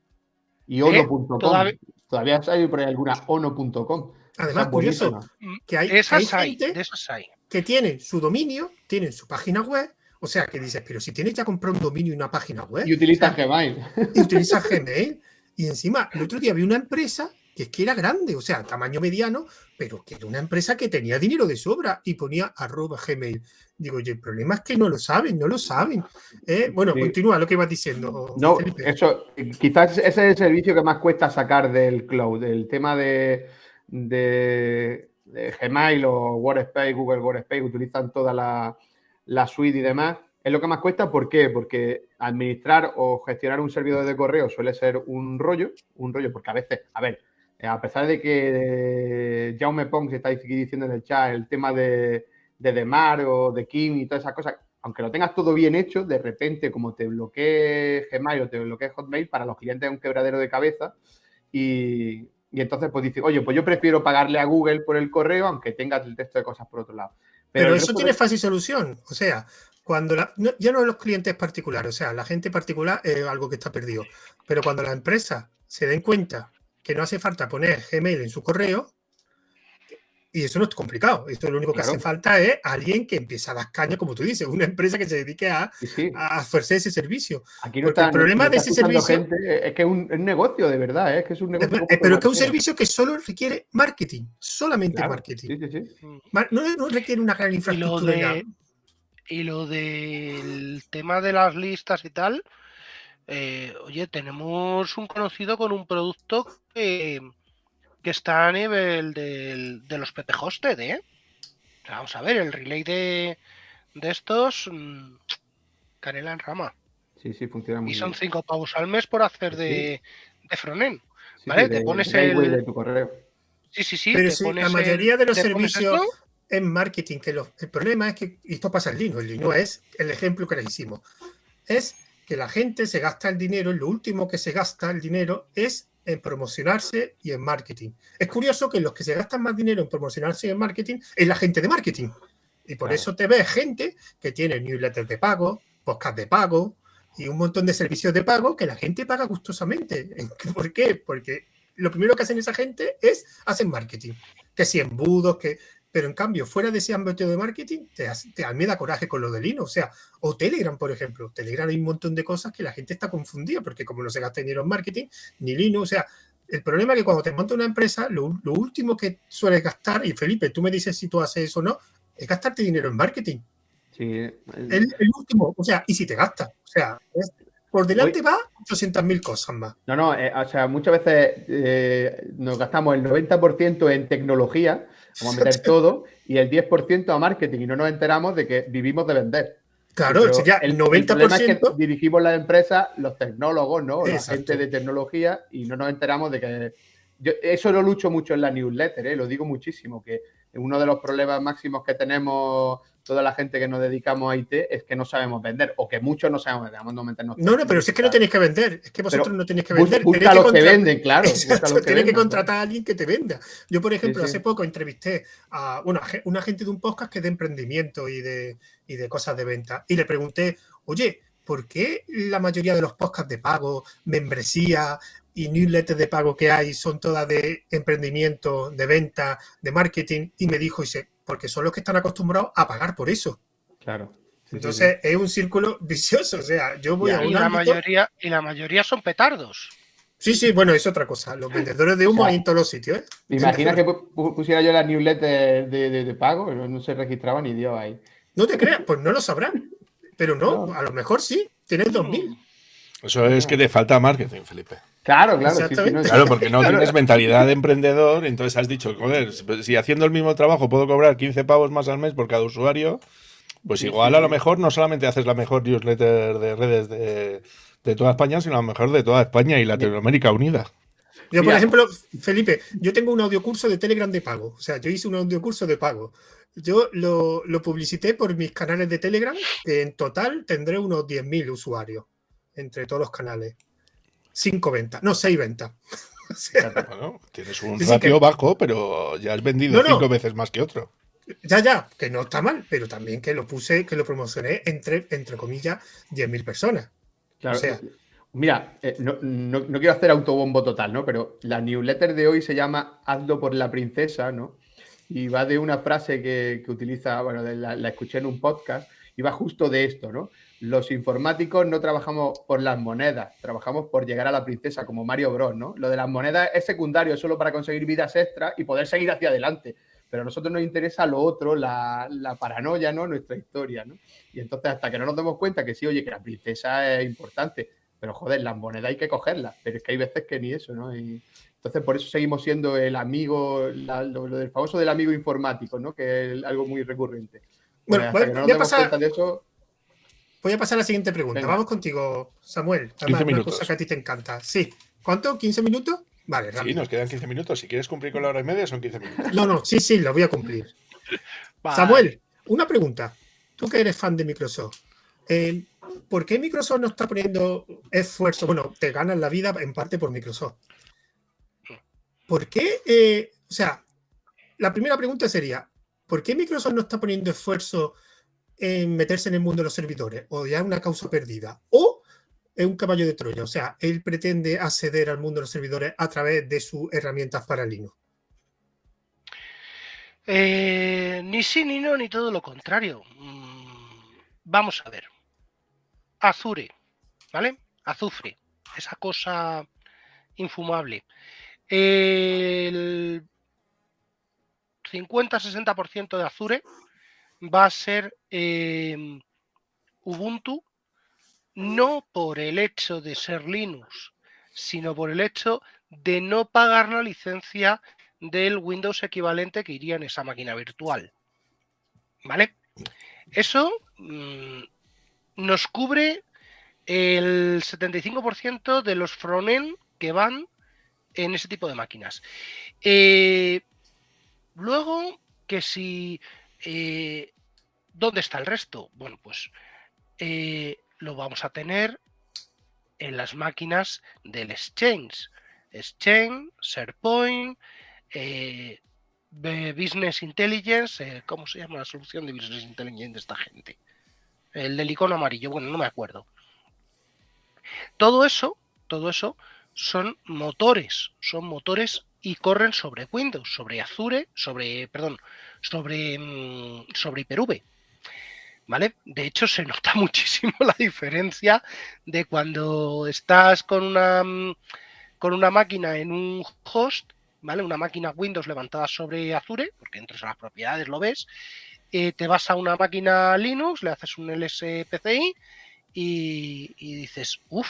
Y ono.com. Todavía- Todavía hay por ahí alguna ono.com. Además, curioso, buenísima. que hay, esas hay hay, gente de esas hay. que tiene su dominio, tienen su página web. O sea, que dices, pero si tienes ya comprado un dominio y una página web Y utilizan Gmail. y utilizas Gmail. Y encima, el otro día vi una empresa que es que era grande, o sea, tamaño mediano, pero que era una empresa que tenía dinero de sobra y ponía arroba Gmail. Digo, oye, el problema es que no lo saben, no lo saben. ¿eh? Bueno, Sí. continúa lo que ibas diciendo. No, Felipe. eso, quizás ese es el servicio que más cuesta sacar del cloud. El tema de, de- de Gmail o WordSpace, Google WordSpace, utilizan toda la, la suite y demás. Es lo que más cuesta, ¿por qué? Porque administrar o gestionar un servidor de correo suele ser un rollo, un rollo, porque a veces, a ver, eh, a pesar de que eh, Jaume Pons está diciendo en el chat el tema de, de Demar o de Kim y todas esas cosas, aunque lo tengas todo bien hecho, de repente, como te bloquee Gmail o te bloquee Hotmail, para los clientes es un quebradero de cabeza. Y, y entonces, pues dices, oye, pues yo prefiero pagarle a Google por el correo, aunque tenga el texto de cosas por otro lado. Pero, eso tiene de- fácil solución. O sea, cuando la, no- ya no los clientes particulares, o sea, la gente particular es algo que está perdido. Pero cuando las empresas se den cuenta que no hace falta poner Gmail en su correo, y eso no es complicado, esto lo único que Claro. hace falta es alguien que empiece a dar caña, como tú dices, una empresa que se dedique a, Sí, sí. a ofrecer ese servicio. Aquí no porque el está, problema no de está ese servicio- gente, es que es un, es un negocio, de verdad, ¿eh? es que es un negocio. Eh, Pero que es un servicio que solo requiere marketing, solamente Claro, marketing. Sí, sí, sí. Mar- No, no requiere una gran Y lo, infraestructura. de, y lo del tema de las listas y tal, eh, oye, tenemos un conocido con un producto que, que está a nivel del- de los PP Hosted, ¿eh? Vamos a ver, el relay de, de estos, mm, canela en rama. Sí, sí, funciona muy Y son bien. cinco pavos al mes por hacer Sí. de, de frontend. Sí, ¿vale? sí, Te de- pones de el- de tu correo. Sí, sí, sí. Pero te sí, pones la el- mayoría de los te servicios en marketing, que los- el problema es que, y esto pasa en Linux, el Linux es el ejemplo que les hicimos, es que la gente se gasta el dinero, lo último que se gasta el dinero es en promocionarse y en marketing. Es curioso que los que se gastan más dinero en promocionarse y en marketing es la gente de marketing. Y por Claro. eso te ves gente que tiene newsletters de pago, podcast de pago y un montón de servicios de pago que la gente paga gustosamente. ¿Por qué? Porque lo primero que hacen esa gente es hacen marketing. Que si embudos, que... Pero en cambio, fuera de ese ámbito de marketing, te, hace- te, me da coraje con lo de Linux. O sea, o Telegram, por ejemplo. Telegram hay un montón de cosas que la gente está confundida, porque como no se gasta dinero en marketing, ni Linux, o sea, el problema es que cuando te monta una empresa, lo, lo último que sueles gastar, y Felipe, tú me dices si tú haces eso o no, es gastarte dinero en marketing. Sí, es- El, el último, o sea, y si te gastas, o sea, es- por delante va 800.000 cosas más. No, no, eh, o sea, muchas veces eh, nos gastamos el 90% en tecnología, vamos a meter todo, y el 10% a marketing, y no nos enteramos de que vivimos de vender. Claro, Pero sería el el problema es que 90%. dirigimos las empresas, los tecnólogos, ¿no? La gente de tecnología, y no nos enteramos de que. Yo, eso lo lucho mucho en la newsletter, ¿eh? lo digo muchísimo, que uno de los problemas máximos que tenemos toda la gente que nos dedicamos a IT es que no sabemos vender, o que muchos no sabemos vender. vamos a no meternos No, no, pero si es que no tenéis que vender, es que vosotros Pero no tenéis que vender. Busca tenéis los que venden, claro. Exacto, tienes que contratar a alguien que te venda. Yo, por ejemplo, Sí, sí. hace poco entrevisté a bueno, a una gente de un podcast que es de emprendimiento y de, y de cosas de venta. Y le pregunté, oye, ¿por qué la mayoría de los podcasts de pago, membresía y newsletters de pago que hay son todas de emprendimiento, de venta, de marketing? Y me dijo, dice, porque son los que están acostumbrados a pagar por eso. Claro. Sí, sí, Entonces es un círculo vicioso. O sea, yo voy a y un la ámbito- mayoría y la mayoría son petardos. Sí, sí, bueno, es otra cosa. Los vendedores de humo Ya. hay en todos los sitios. ¿eh? ¿Te imaginas que pu- pu- pusiera yo las newsletters de, de- de pago? No, no se registraba ni Dios ahí. No te creas, pues no lo sabrán. Pero no, No. a lo mejor sí, tienes 2000. Eso es que te falta marketing, Felipe. Claro, claro. sí, sí, no, Exactamente. Claro, porque no Claro. tienes mentalidad de emprendedor, entonces has dicho, joder, si haciendo el mismo trabajo puedo cobrar 15 pavos más al mes por cada usuario, pues Sí, igual a lo mejor no solamente haces la mejor newsletter de redes de, de toda España, sino a lo mejor de toda España y Latinoamérica unida. Yo, por ejemplo, Felipe, yo tengo un audiocurso de Telegram de pago. O sea, yo hice un audiocurso de pago. Yo lo, lo publicité por mis canales de Telegram, que en total tendré unos 10.000 usuarios entre todos los canales. Cinco ventas, no, seis ventas. O sea, Bueno, tienes un ratio que- bajo, pero ya has vendido No, no. cinco veces más que otro. ya, ya, que no está mal, pero también que lo puse, que lo promocioné entre, entre comillas, 10.000 personas. Claro, O sea- mira, eh, no, no- no quiero hacer autobombo total, ¿no? Pero la newsletter de hoy se llama Hazlo por la princesa, ¿no? Y va de una frase que, que utiliza, bueno, de la, la escuché en un podcast, y va justo de esto, ¿no? Los informáticos no trabajamos por las monedas, trabajamos por llegar a la princesa, como Mario Bros, ¿no? Lo de las monedas es secundario, es solo para conseguir vidas extras y poder seguir hacia adelante. Pero a nosotros nos interesa lo otro, la, la paranoia, ¿no? Nuestra historia, ¿no? Y entonces, hasta que no nos demos cuenta que sí, oye, que la princesa es importante, pero joder, las monedas hay que cogerlas, pero es que hay veces que ni eso, ¿no? Y entonces, por eso seguimos siendo el amigo, la- lo, lo del famoso del amigo informático, ¿no? Que es algo muy recurrente. Pues Bueno, hasta que no nos demos pasar- cuenta de eso, Voy a pasar a la siguiente pregunta. Venga. Vamos contigo, Samuel. 15 Además, una minutos. cosa que a ti te encanta. Sí. ¿Cuánto? ¿15 minutos? Vale, Sí, rápido. nos quedan 15 minutos. Si quieres cumplir con la hora y media, son 15 minutos. No, no, sí, sí, lo voy a cumplir. Samuel, una pregunta. Tú que eres fan de Microsoft, eh, ¿por qué Microsoft no está poniendo esfuerzo? Bueno, te ganas la vida en parte por Microsoft. ¿Por qué? eh, o sea, la primera pregunta sería, ¿por qué Microsoft no está poniendo esfuerzo en meterse en el mundo de los servidores? ¿O ya es una causa perdida? ¿O es un caballo de Troya? O sea, él pretende acceder al mundo de los servidores a través de sus herramientas para Linux. Eh, ni sí, ni no, ni todo lo contrario. Mm, vamos a ver. Azure, ¿vale? Azufre, esa cosa infumable. El 50-60% de Azure va a ser eh, Ubuntu, no por el hecho de ser Linux, sino por el hecho de no pagar la licencia del Windows equivalente que iría en esa máquina virtual. ¿Vale? Eso mm, nos cubre el 75% de los frontend que van en ese tipo de máquinas. Eh, luego, que si... eh, ¿Dónde está el resto? Bueno, pues eh, lo vamos a tener en las máquinas del Exchange. Exchange, SharePoint, eh, Business Intelligence, eh, ¿cómo se llama la solución de Business Intelligence de esta gente? El del icono amarillo, bueno, no me acuerdo. Todo eso, todo eso son motores, son motores y corren sobre Windows, sobre Azure, sobre, perdón, sobre, mm, sobre Hyper-V. ¿Vale? De hecho, se nota muchísimo la diferencia de cuando estás con una, mm, con una máquina en un host, ¿vale? Una máquina Windows levantada sobre Azure, porque entras a las propiedades, lo ves, eh, te vas a una máquina Linux, le haces un LSPCI y, y dices, uff,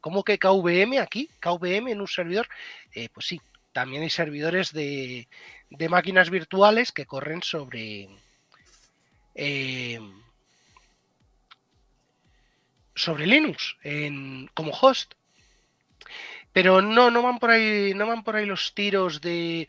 ¿cómo que KVM aquí? ¿KVM en un servidor? Eh, pues sí, también hay servidores de, de máquinas virtuales que corren sobre... eh, sobre Linux en, como host. Pero no, no van por ahí, no van por ahí los tiros de.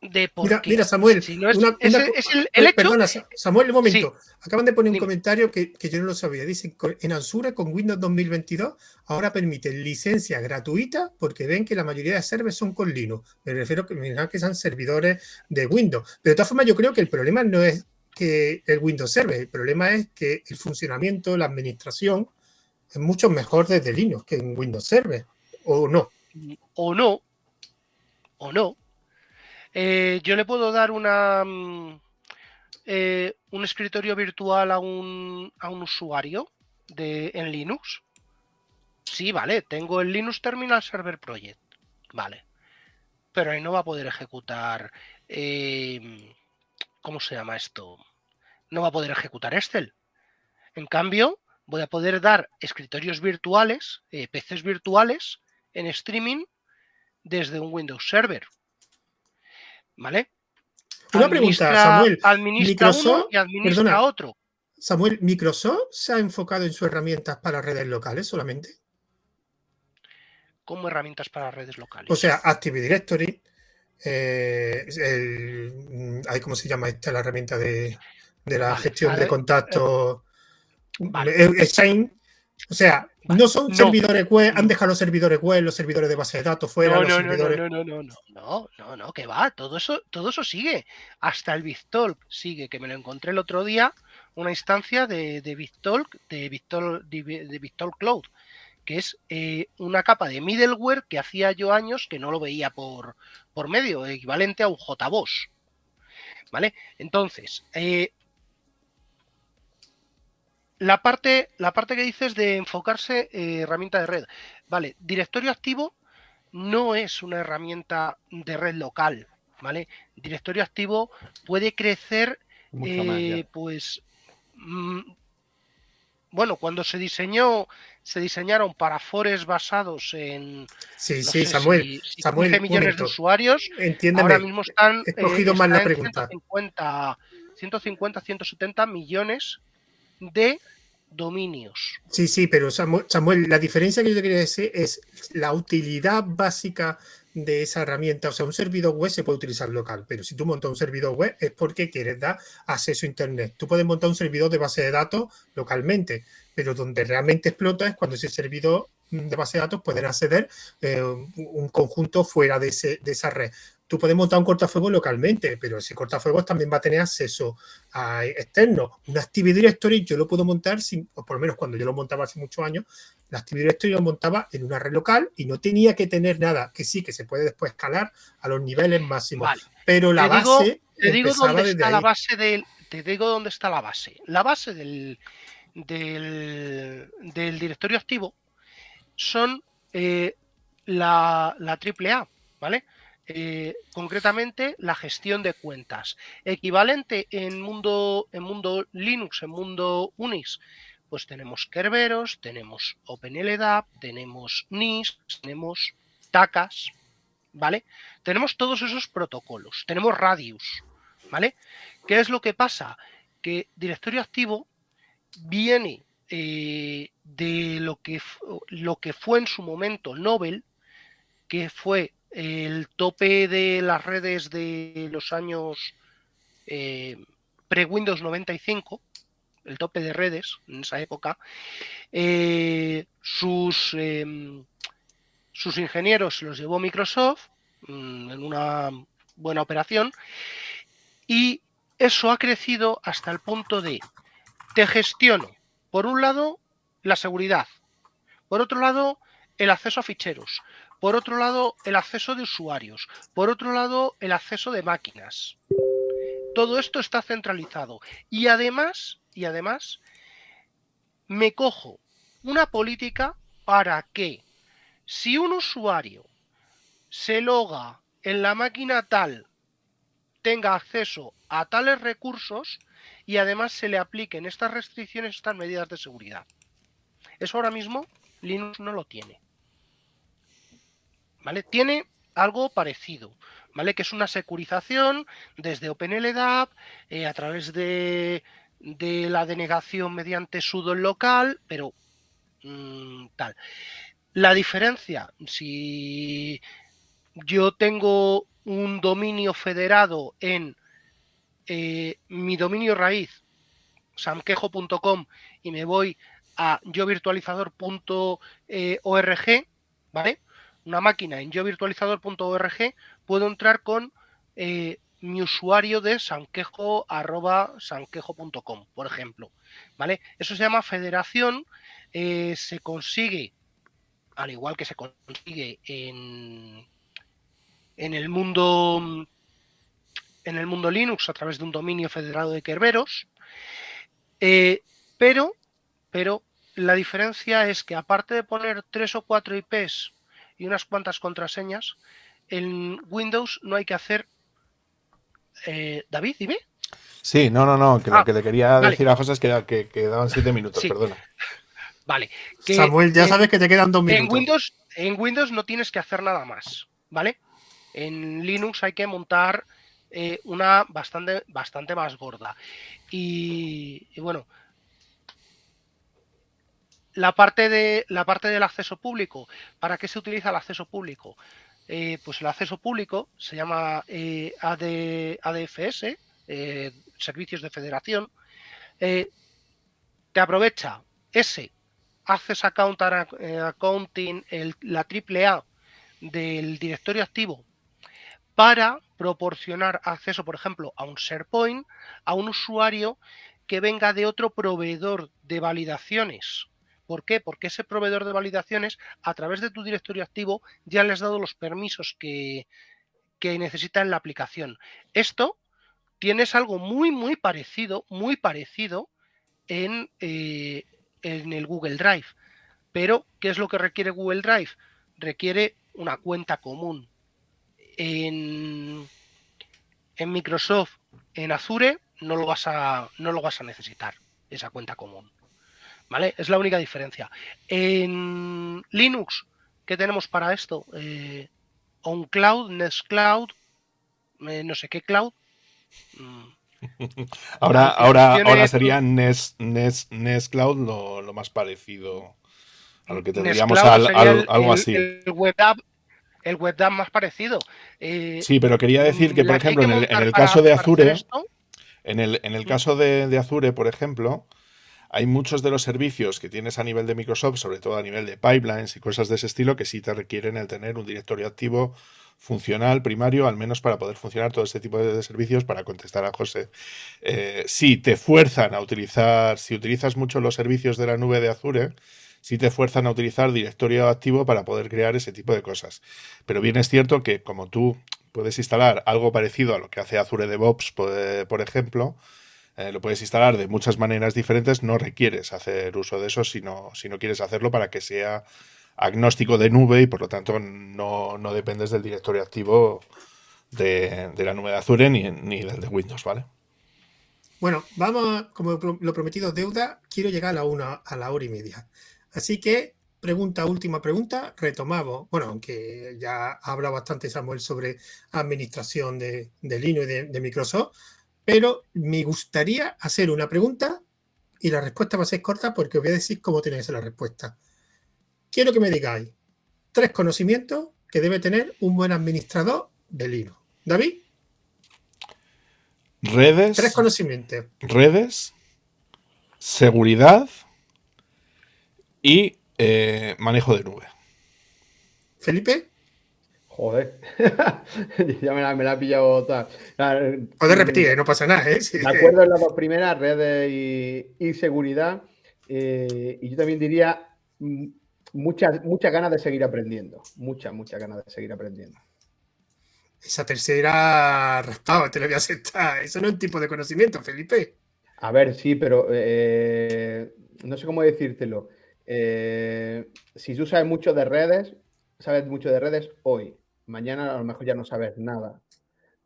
De por Mira, mira, Samuel, Si no es, una- es una el- co- es el, el hecho. Perdona, Sa- Samuel, un momento. Acaban de poner un Dime. comentario que, que yo no lo sabía. Dicen en Ansura con Windows 2022 ahora permiten licencia gratuita porque ven que la mayoría de servers son con Linux. Me refiero a que, me refiero a que sean servidores de Windows. Pero de todas formas, yo creo que el problema no es que el Windows Server, el problema es que el funcionamiento, la administración es mucho mejor desde Linux que en Windows Server. ¿O no? o no, o no, eh, yo le puedo dar una mm, eh, un escritorio virtual a un, a un usuario de, en Linux. Sí, vale, tengo el Linux Terminal Server Project, vale, pero ahí no va a poder ejecutar, eh, ¿cómo se llama esto? No va a poder ejecutar Excel. En cambio, voy a poder dar escritorios virtuales, eh, PCs virtuales en streaming desde un Windows Server. ¿Vale? Una pregunta, Samuel. Administra uno Microsoft- y administra perdona. otro. Samuel, ¿Microsoft se ha enfocado en sus herramientas para redes locales solamente? como herramientas para redes locales. O sea, Active Directory, eh, el, ¿cómo se llama esta la herramienta de, la gestión de contactos? Vale. O sea, no son servidores web, han dejado los servidores web, los servidores de base de datos fuera. No, los no, servidores... no, no, no, no, no, no, no, que va, todo eso, todo eso sigue. Hasta el BitTalk sigue, que me lo encontré el otro día, una instancia de, de BitTalk, de BitTalk, de, Cloud, que es eh, una capa de middleware que hacía yo años que no lo veía por, por medio, equivalente a un JBoss. ¿Vale? Entonces, eh, la parte, la parte que dices de enfocarse eh, herramienta de red. Vale, directorio activo no es una herramienta de red local, ¿vale? Directorio activo puede crecer, eh, pues, mm, bueno, cuando se diseñó, se diseñaron para fores basados en, sí, sí, Samuel, Samuel, millones de usuarios. Entiéndeme, ahora mismo están, he cogido eh, la pregunta. 150, 150, 170 millones de dominios. Sí, sí, pero Samuel, la diferencia que yo quería decir es la utilidad básica de esa herramienta. O sea, un servidor web se puede utilizar local, pero si tú montas un servidor web es porque quieres dar acceso a Internet. Tú puedes montar un servidor de base de datos localmente, pero donde realmente explota es cuando ese servidor de base de datos pueden acceder eh, un conjunto fuera de, de esa red tú puedes montar un cortafuegos localmente, pero ese cortafuegos también va a tener acceso a externo. Un Active Directory yo lo puedo montar, sin, o por lo menos cuando yo lo montaba hace muchos años, la Active Directory lo montaba en una red local y no tenía que tener nada, que sí, que se puede después escalar a los niveles máximos. Pero la base... te digo dónde está la base del... Te digo dónde está la base. La base del, del, directorio activo son eh, la, la AAA, ¿vale? Eh, concretamente la gestión de cuentas. Equivalente en mundo, en mundo Linux, en mundo Unix, pues tenemos Kerberos, tenemos OpenLDAP, tenemos NIS, tenemos TACAS, ¿vale? Tenemos todos esos protocolos, tenemos Radius, ¿vale? ¿Qué es lo que pasa? Que directorio activo viene eh, de lo que, lo que fue en su momento Nobel, que fue el tope de las redes de los años eh, pre-Windows 95, el tope de redes en esa época, eh, sus, em, sus ingenieros los llevó Microsoft mm, en una buena operación y eso ha crecido hasta el punto de te gestiono, por un lado, la seguridad, por otro lado, el acceso a ficheros, por otro lado, el acceso de usuarios. Por otro lado, el acceso de máquinas. Todo esto está centralizado. Y además, y además, me cojo una política para que si un usuario se loga en la máquina tal, tenga acceso a tales recursos y además se le apliquen estas restricciones, estas medidas de seguridad. Eso ahora mismo Linux no lo tiene. ¿Vale? Tiene algo parecido, ¿vale? Que es una securización desde OpenLDAP eh, a través de, la denegación mediante sudo local, pero mm, tal. La diferencia, si yo tengo un dominio federado en eh, mi dominio raíz, samquejo.com, y me voy a yovirtualizador.org, ¿vale? Una máquina en yovirtualizador.org, puedo entrar con eh, mi usuario de sanquejo sanquejo.com, por ejemplo. ¿Vale? Eso se llama federación. Eh, se consigue, al igual que se consigue en, en el mundo en el mundo Linux a través de un dominio federado de Kerberos. Eh, pero, pero la diferencia es que aparte de poner tres o cuatro IPs y unas cuantas contraseñas, en Windows no hay que hacer... Eh, David, dime. Sí, no, no, no, que lo ah, que le quería decir a José es que, que quedaban siete minutos, perdona. Vale. Samuel, ya sabes que te quedan dos minutos. En Windows, en Windows no tienes que hacer nada más, ¿vale? En Linux hay que montar eh, una bastante, bastante más gorda. y, bueno, la parte, de, la parte del acceso público. ¿Para qué se utiliza el acceso público? Eh, pues el acceso público se llama eh, ADFS, eh, Servicios de Federación. te aprovecha ese Access Account Accounting, el, la AAA del directorio activo para proporcionar acceso, por ejemplo, a un SharePoint, a un usuario que venga de otro proveedor de validaciones. ¿Por qué? Porque ese proveedor de validaciones, a través de tu directorio activo, ya le has dado los permisos que, necesita en la aplicación. Esto tienes algo muy, muy parecido, muy parecido en, eh, en el Google Drive. Pero, ¿qué es lo que requiere Google Drive? Requiere una cuenta común. En, en Microsoft, en Azure, no lo vas a, no lo vas a necesitar, esa cuenta común. ¿Vale? Es la única diferencia. En Linux, ¿qué tenemos para esto? Eh, OnCloud, Nextcloud, eh, no sé qué cloud. Mm. ahora, ahora, ahora sería Nest, Cloud lo, más parecido a lo que tendríamos algo así. El web app, el web app más parecido. Eh, sí, pero quería decir que, por ejemplo, en el, caso de Azure, en el, en el caso de, Azure, por ejemplo, hay muchos de los servicios que tienes a nivel de Microsoft, sobre todo a nivel de pipelines y cosas de ese estilo, que sí te requieren el tener un directorio activo funcional primario, al menos para poder funcionar todo este tipo de, servicios, para contestar a José. Eh, si te fuerzan a utilizar, si utilizas mucho los servicios de la nube de Azure, si te fuerzan a utilizar directorio activo para poder crear ese tipo de cosas. Pero bien es cierto que como tú puedes instalar algo parecido a lo que hace Azure DevOps, por, ejemplo. Eh, lo puedes instalar de muchas maneras diferentes, no requieres hacer uso de eso si no, si no quieres hacerlo para que sea agnóstico de nube y por lo tanto no, dependes del directorio activo de, la nube de Azure ni, ni, del de Windows, ¿vale? Bueno, vamos, como lo prometido deuda, quiero llegar a la una, a la hora y media. Así que pregunta, última pregunta, retomamos, bueno, aunque ya ha hablado bastante Samuel sobre administración de, Linux y de, Microsoft, pero me gustaría hacer una pregunta y la respuesta va a ser corta porque os voy a decir cómo tiene que ser la respuesta. Quiero que me digáis tres conocimientos que debe tener un buen administrador de Linux. David. Redes. Tres conocimientos. Redes, seguridad y eh, manejo de nube. ¿Felipe? Joder, ya me la, ha pillado tal. Puedes repetir, no pasa nada. ¿eh? Me acuerdo en las dos primeras, redes y, seguridad. Eh, y yo también diría mm, muchas, muchas ganas de seguir aprendiendo. Muchas, muchas ganas de seguir aprendiendo. Esa tercera raspado, te lo voy a aceptar. Eso no es un tipo de conocimiento, Felipe. A ver, sí, pero eh, no sé cómo decírtelo. Eh, si tú sabes mucho de redes, sabes mucho de redes hoy, mañana a lo mejor ya no sabes nada.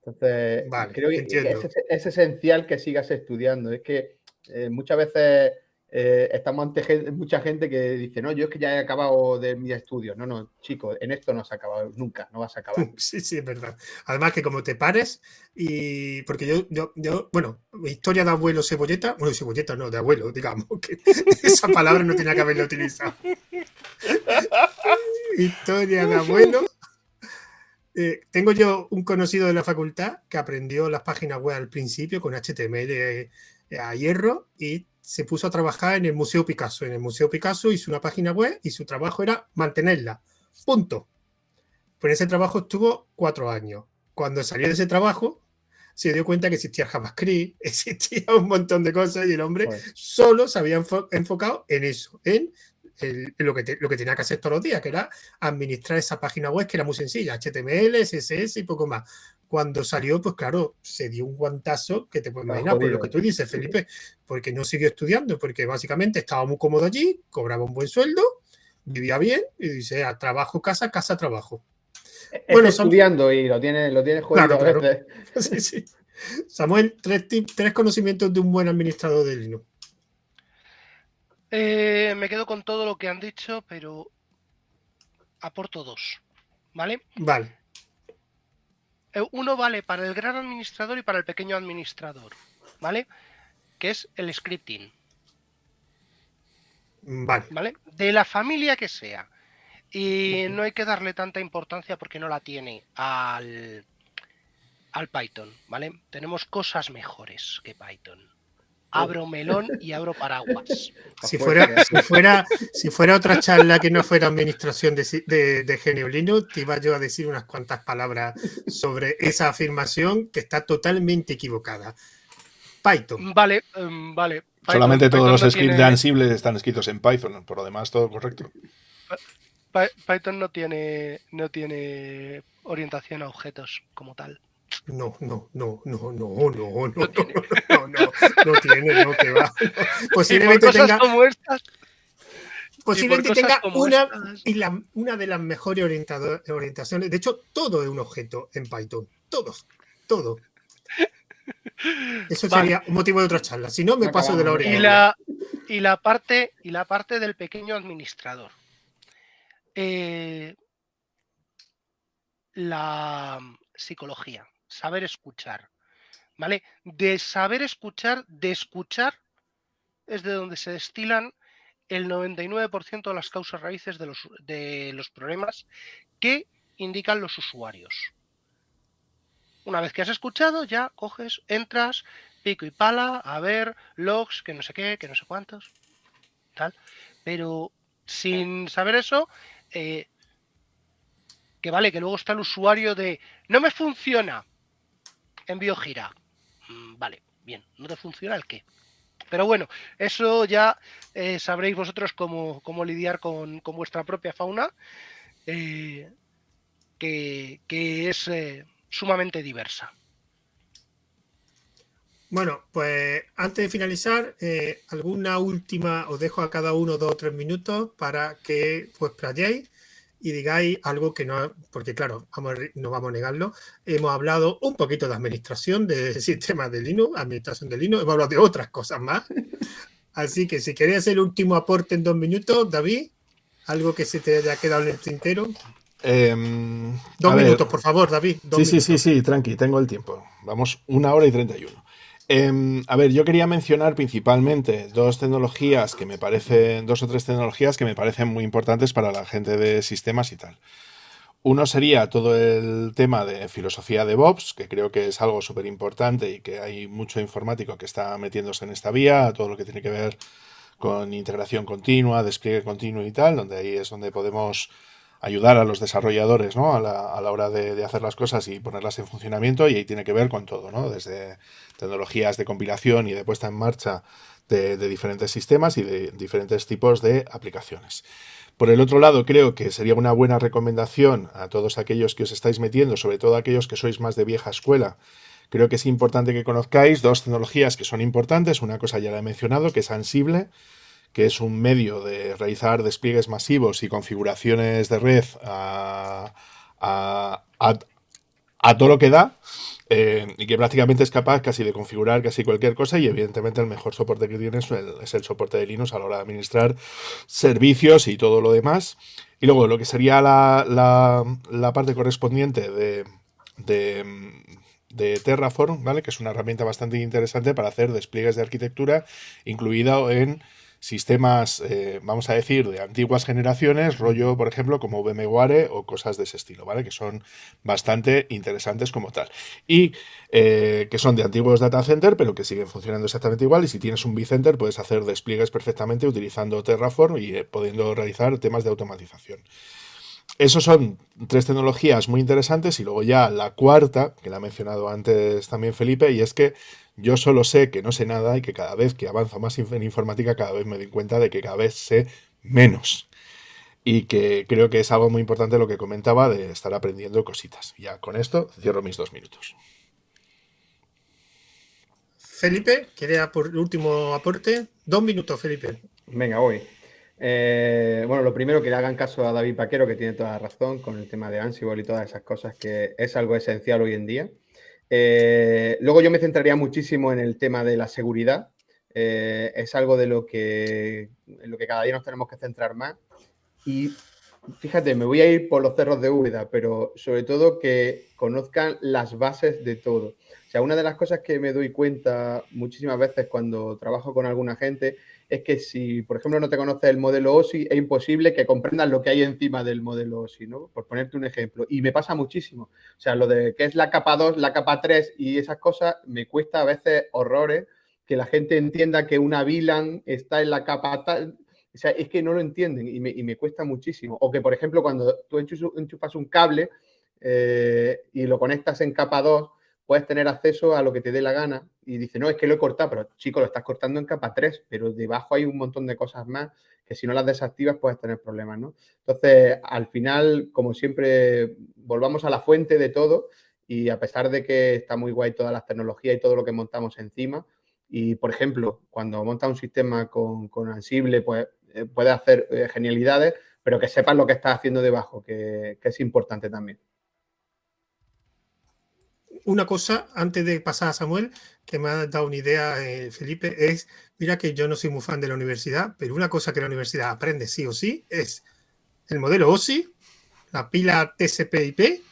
Entonces, creo que es, esencial que sigas estudiando. Es que eh, muchas veces eh, estamos ante mucha gente que dice, no, yo es que ya he acabado de mis estudios. No, no, chicos, en esto no has acabado nunca, no vas a acabar. Sí, sí, es verdad. Además que como te pares, y porque yo, yo, yo bueno, historia de abuelo cebolleta, bueno, cebolleta no, de abuelo, digamos, que esa palabra no tenía que haberla utilizado. historia de abuelo. Eh, tengo yo un conocido de la facultad que aprendió las páginas web al principio con HTML eh, a hierro y se puso a trabajar en el Museo Picasso. En el Museo Picasso hizo una página web y su trabajo era mantenerla. Punto. Pues en ese trabajo estuvo cuatro años. Cuando salió de ese trabajo, se dio cuenta que existía JavaScript, existía un montón de cosas y el hombre solo se había enfocado en eso, en, lo, que lo que tenía que hacer todos los días, que era administrar esa página web que era muy sencilla, HTML, CSS y poco más cuando salió, pues claro, se dio un guantazo que te puedes imaginar, por lo que tú dices, Felipe, porque no siguió estudiando, porque básicamente estaba muy cómodo allí, cobraba un buen sueldo, vivía bien y dice, a trabajo, casa, casa, trabajo. bueno, estudiando y lo tienes lo tiene jodido sí, sí. Samuel, tres, tres conocimientos de un buen administrador de Linux. Eh, me quedo con todo lo que han dicho, pero aporto dos. ¿Vale? Vale. Eh, uno vale para el gran administrador y para el pequeño administrador, ¿vale? Que es el scripting. Vale. ¿vale? De la familia que sea. Y no hay que darle tanta importancia porque no la tiene al, al Python, ¿vale? Tenemos cosas mejores que Python. Abro melón y abro paraguas. Si fuera, si, fuera, si fuera otra charla que no fuera administración de, de, de Genio Linux, te iba yo a decir unas cuantas palabras sobre esa afirmación que está totalmente equivocada. Python. Vale, um, vale. Python, Solamente todos Python los no scripts tiene... de Ansible están escritos en Python, por lo demás todo correcto. Python no tiene, no tiene orientación a objetos como tal. No, no, no, no, no, no, no, no, no, no, no tiene, no te va. Posiblemente tenga. Como estas, posiblemente tenga una, y la, una de las mejores orientaciones. De hecho, todo es un objeto en Python. Todo, todo. Eso vale. sería un motivo de otra charla. Si no, me no paso de la orientación. Y la, y la parte, y la parte del pequeño administrador. Eh, la psicología, saber escuchar, ¿vale? De saber escuchar, de escuchar, es de donde se destilan el 99% de las causas raíces de los, de los problemas que indican los usuarios. Una vez que has escuchado, ya coges, entras, pico y pala, a ver, logs, que no sé qué, que no sé cuántos, tal. Pero sin saber eso, eh, que vale, que luego está el usuario de no me funciona, envío gira. Mm, vale, bien, no te funciona el qué. Pero bueno, eso ya eh, sabréis vosotros cómo, cómo lidiar con, con, vuestra propia fauna, eh, que, que, es eh, sumamente diversa. Bueno, pues antes de finalizar, alguna última, os dejo a cada uno dos o tres minutos para que pues playéis y digáis algo que no, porque claro, vamos, no vamos a negarlo, hemos hablado un poquito de administración de sistemas de Linux, administración de Linux, hemos hablado de otras cosas más. Así que si queréis hacer el último aporte en dos minutos, David, algo que se te haya quedado en el tintero. Eh, dos minutos, ver. por favor, David. sí, minutos. sí, sí, sí, tranqui, tengo el tiempo. Vamos, una hora y treinta y uno. Eh, a ver, yo quería mencionar principalmente dos tecnologías que me parecen, dos o tres tecnologías que me parecen muy importantes para la gente de sistemas y tal. Uno sería todo el tema de filosofía de DevOps, que creo que es algo súper importante y que hay mucho informático que está metiéndose en esta vía, todo lo que tiene que ver con integración continua, despliegue continuo y tal, donde ahí es donde podemos ayudar a los desarrolladores ¿no? a, la, hora de, hacer las cosas y ponerlas en funcionamiento y ahí tiene que ver con todo, ¿no? desde tecnologías de compilación y de puesta en marcha de, de diferentes sistemas y de diferentes tipos de aplicaciones. Por el otro lado, creo que sería una buena recomendación a todos aquellos que os estáis metiendo, sobre todo aquellos que sois más de vieja escuela, creo que es importante que conozcáis dos tecnologías que son importantes. Una cosa ya la he mencionado, que es Ansible, que es un medio de realizar despliegues masivos y configuraciones de red a, a, a, todo lo que da. Eh, y que prácticamente es capaz casi de configurar casi cualquier cosa y evidentemente el mejor soporte que tiene es el, es el, soporte de Linux a la hora de administrar servicios y todo lo demás. Y luego lo que sería la, la, la parte correspondiente de, de, de, Terraform, ¿vale? que es una herramienta bastante interesante para hacer despliegues de arquitectura, incluida en sistemas, eh, vamos a decir, de antiguas generaciones, rollo, por ejemplo, como VMware o cosas de ese estilo, ¿vale? Que son bastante interesantes como tal. Y eh, que son de antiguos data center, pero que siguen funcionando exactamente igual. Y si tienes un vCenter, puedes hacer despliegues perfectamente utilizando Terraform y eh, pudiendo realizar temas de automatización. Esos son tres tecnologías muy interesantes y luego ya la cuarta, que la ha mencionado antes también Felipe, y es que yo solo sé que no sé nada y que cada vez que avanzo más en informática, cada vez me doy cuenta de que cada vez sé menos. Y que creo que es algo muy importante lo que comentaba de estar aprendiendo cositas. Ya con esto cierro mis dos minutos. Felipe, ¿quería por último aporte? Dos minutos, Felipe. Venga, voy. Eh, bueno, lo primero que le hagan caso a David Paquero, que tiene toda la razón con el tema de Ansible y todas esas cosas, que es algo esencial hoy en día. Eh, luego yo me centraría muchísimo en el tema de la seguridad. Eh, es algo de lo que, en lo que cada día nos tenemos que centrar más. Y fíjate, me voy a ir por los cerros de Úbeda, pero sobre todo que conozcan las bases de todo. O sea, una de las cosas que me doy cuenta muchísimas veces cuando trabajo con alguna gente es que si, por ejemplo, no te conoces el modelo OSI, es imposible que comprendas lo que hay encima del modelo OSI, ¿no? Por ponerte un ejemplo. Y me pasa muchísimo. O sea, lo de que es la capa 2, la capa 3 y esas cosas, me cuesta a veces horrores que la gente entienda que una VLAN está en la capa tal. O sea, es que no lo entienden y me, cuesta muchísimo. O que, por ejemplo, cuando tú enchufas un cable eh, y lo conectas en capa 2, puedes tener acceso a lo que te dé la gana y dice, no, es que lo he cortado, pero chico, lo estás cortando en capa 3, pero debajo hay un montón de cosas más que si no las desactivas puedes tener problemas, ¿no? Entonces, al final, como siempre, volvamos a la fuente de todo y a pesar de que está muy guay todas las tecnologías y todo lo que montamos encima, y por ejemplo, cuando monta un sistema con, con Ansible, pues eh, puede hacer eh, genialidades, pero que sepas lo que estás haciendo debajo, que es importante también una cosa, antes de pasar a Samuel, que me ha dado una idea, eh, Felipe, es, mira que yo no soy muy fan de la universidad, pero una cosa que la universidad aprende sí o sí es el modelo OSI, la pila TCP/IP,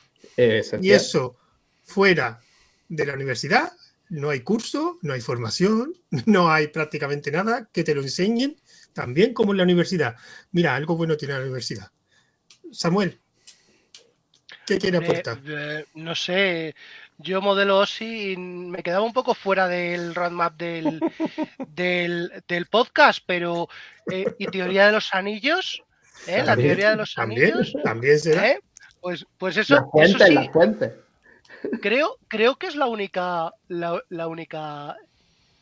y eso fuera de la universidad, no hay curso, no hay formación, no hay prácticamente nada que te lo enseñen, también como en la universidad. Mira, algo bueno tiene la universidad. Samuel, ¿qué quiere aportar? Eh, no sé, yo modelo OSI me quedaba un poco fuera del roadmap del, del, podcast, pero eh, ¿y teoría de los anillos? ¿Eh? La teoría de los anillos. También será. ¿Eh? Pues, pues eso. La eso sí, la fuente. Creo, creo que es la única, la, la, única,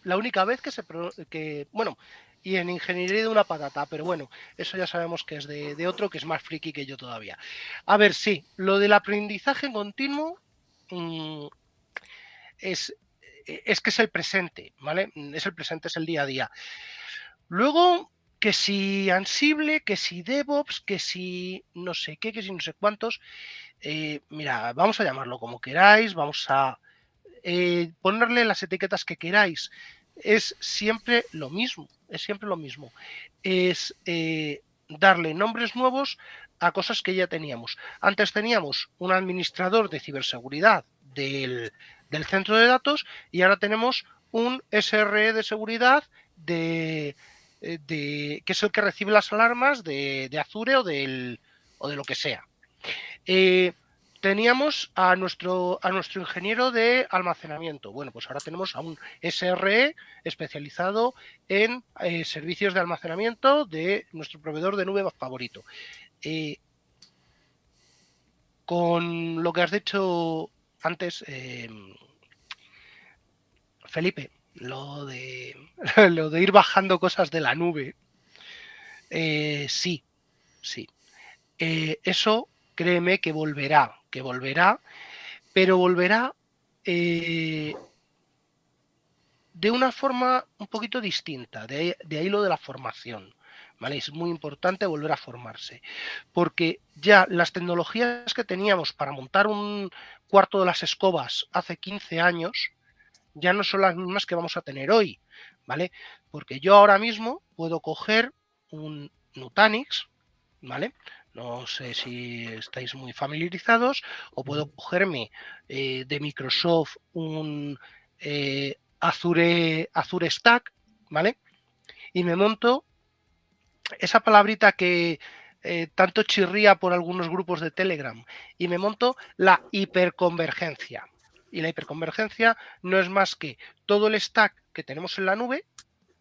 la única vez que se que, bueno, y en ingeniería de una patata, pero bueno, eso ya sabemos que es de, de otro que es más friki que yo todavía. A ver, sí, lo del aprendizaje continuo es, es que es el presente, ¿vale? Es el presente, es el día a día. Luego, que si Ansible, que si DevOps, que si no sé qué, que si no sé cuántos. Eh, mira, vamos a llamarlo como queráis, vamos a eh, ponerle las etiquetas que queráis. Es siempre lo mismo, es siempre lo mismo. Es eh, darle nombres nuevos a cosas que ya teníamos. Antes teníamos un administrador de ciberseguridad del, centro de datos y ahora tenemos un SRE de seguridad de, eh, de, que es el que recibe las alarmas de, Azure o, del, o de lo que sea. Eh, teníamos a nuestro, a nuestro ingeniero de almacenamiento. Bueno, pues ahora tenemos a un SRE especializado en eh, servicios de almacenamiento de nuestro proveedor de nube favorito. Eh, con lo que has dicho antes, em, Felipe, lo de, lo de ir bajando cosas de la nube, eh, sí, sí. Eh, eso créeme que volverá, que volverá, pero volverá de una forma un poquito distinta, de ahí lo de la formación. Es muy importante volver a formarse, porque ya las tecnologías que teníamos para montar un cuarto de las escobas hace 15 años ya no son las mismas que vamos a tener hoy, ¿vale? Porque yo ahora mismo puedo coger un Nutanix, ¿vale? No sé si estáis muy familiarizados, o puedo cogerme eh, de Microsoft un eh, Azure, Azure Stack, ¿vale? Y me monto esa palabrita que eh, tanto chirría por algunos grupos de Telegram y me monto la hiperconvergencia. Y la hiperconvergencia no es más que todo el stack que tenemos en la nube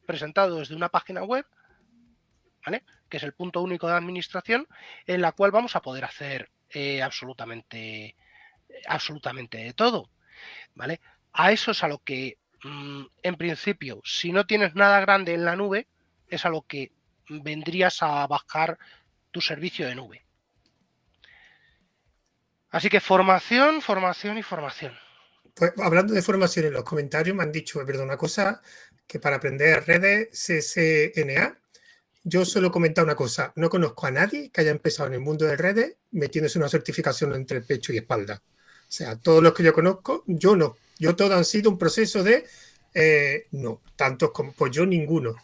presentado desde una página web, ¿vale? que es el punto único de administración, en la cual vamos a poder hacer eh, absolutamente, absolutamente de todo. ¿vale? A eso es a lo que, mm, en principio, si no tienes nada grande en la nube, es a lo que vendrías a bajar tu servicio de nube. Así que formación, formación y formación. Pues hablando de formación, en los comentarios me han dicho, verdad, una cosa, que para aprender redes CCNA, yo solo he comentado una cosa, no conozco a nadie que haya empezado en el mundo de redes metiéndose una certificación entre pecho y espalda. O sea, todos los que yo conozco, yo no. Yo todo han sido un proceso de, eh, no, tantos como, pues yo ninguno.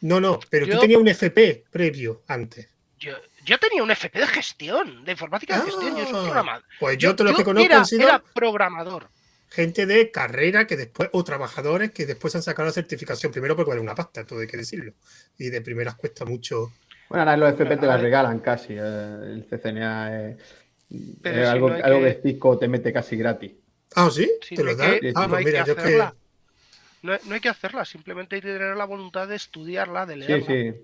No, no, pero tú tenías un FP previo antes. Yo, yo, tenía un FP de gestión, de informática de gestión. Yo soy ah, programador. Pues yo, todo lo que conozco era, sido... era programador. gente de carrera que después, o trabajadores que después han sacado la certificación. Primero porque vale una pasta, todo hay que decirlo. Y de primeras cuesta mucho. Bueno, ahora los FP te las regalan casi. eh, El CCNA es, Pero es si algo, no hay algo que- que Cisco te mete casi gratis. Ah, ¿sí? ¿Te no lo hay dan? que- Ah, no pues mira, yo es que. No, no hay que hacerla, simplemente hay que tener la voluntad de estudiarla, de Sí, leerla. sí.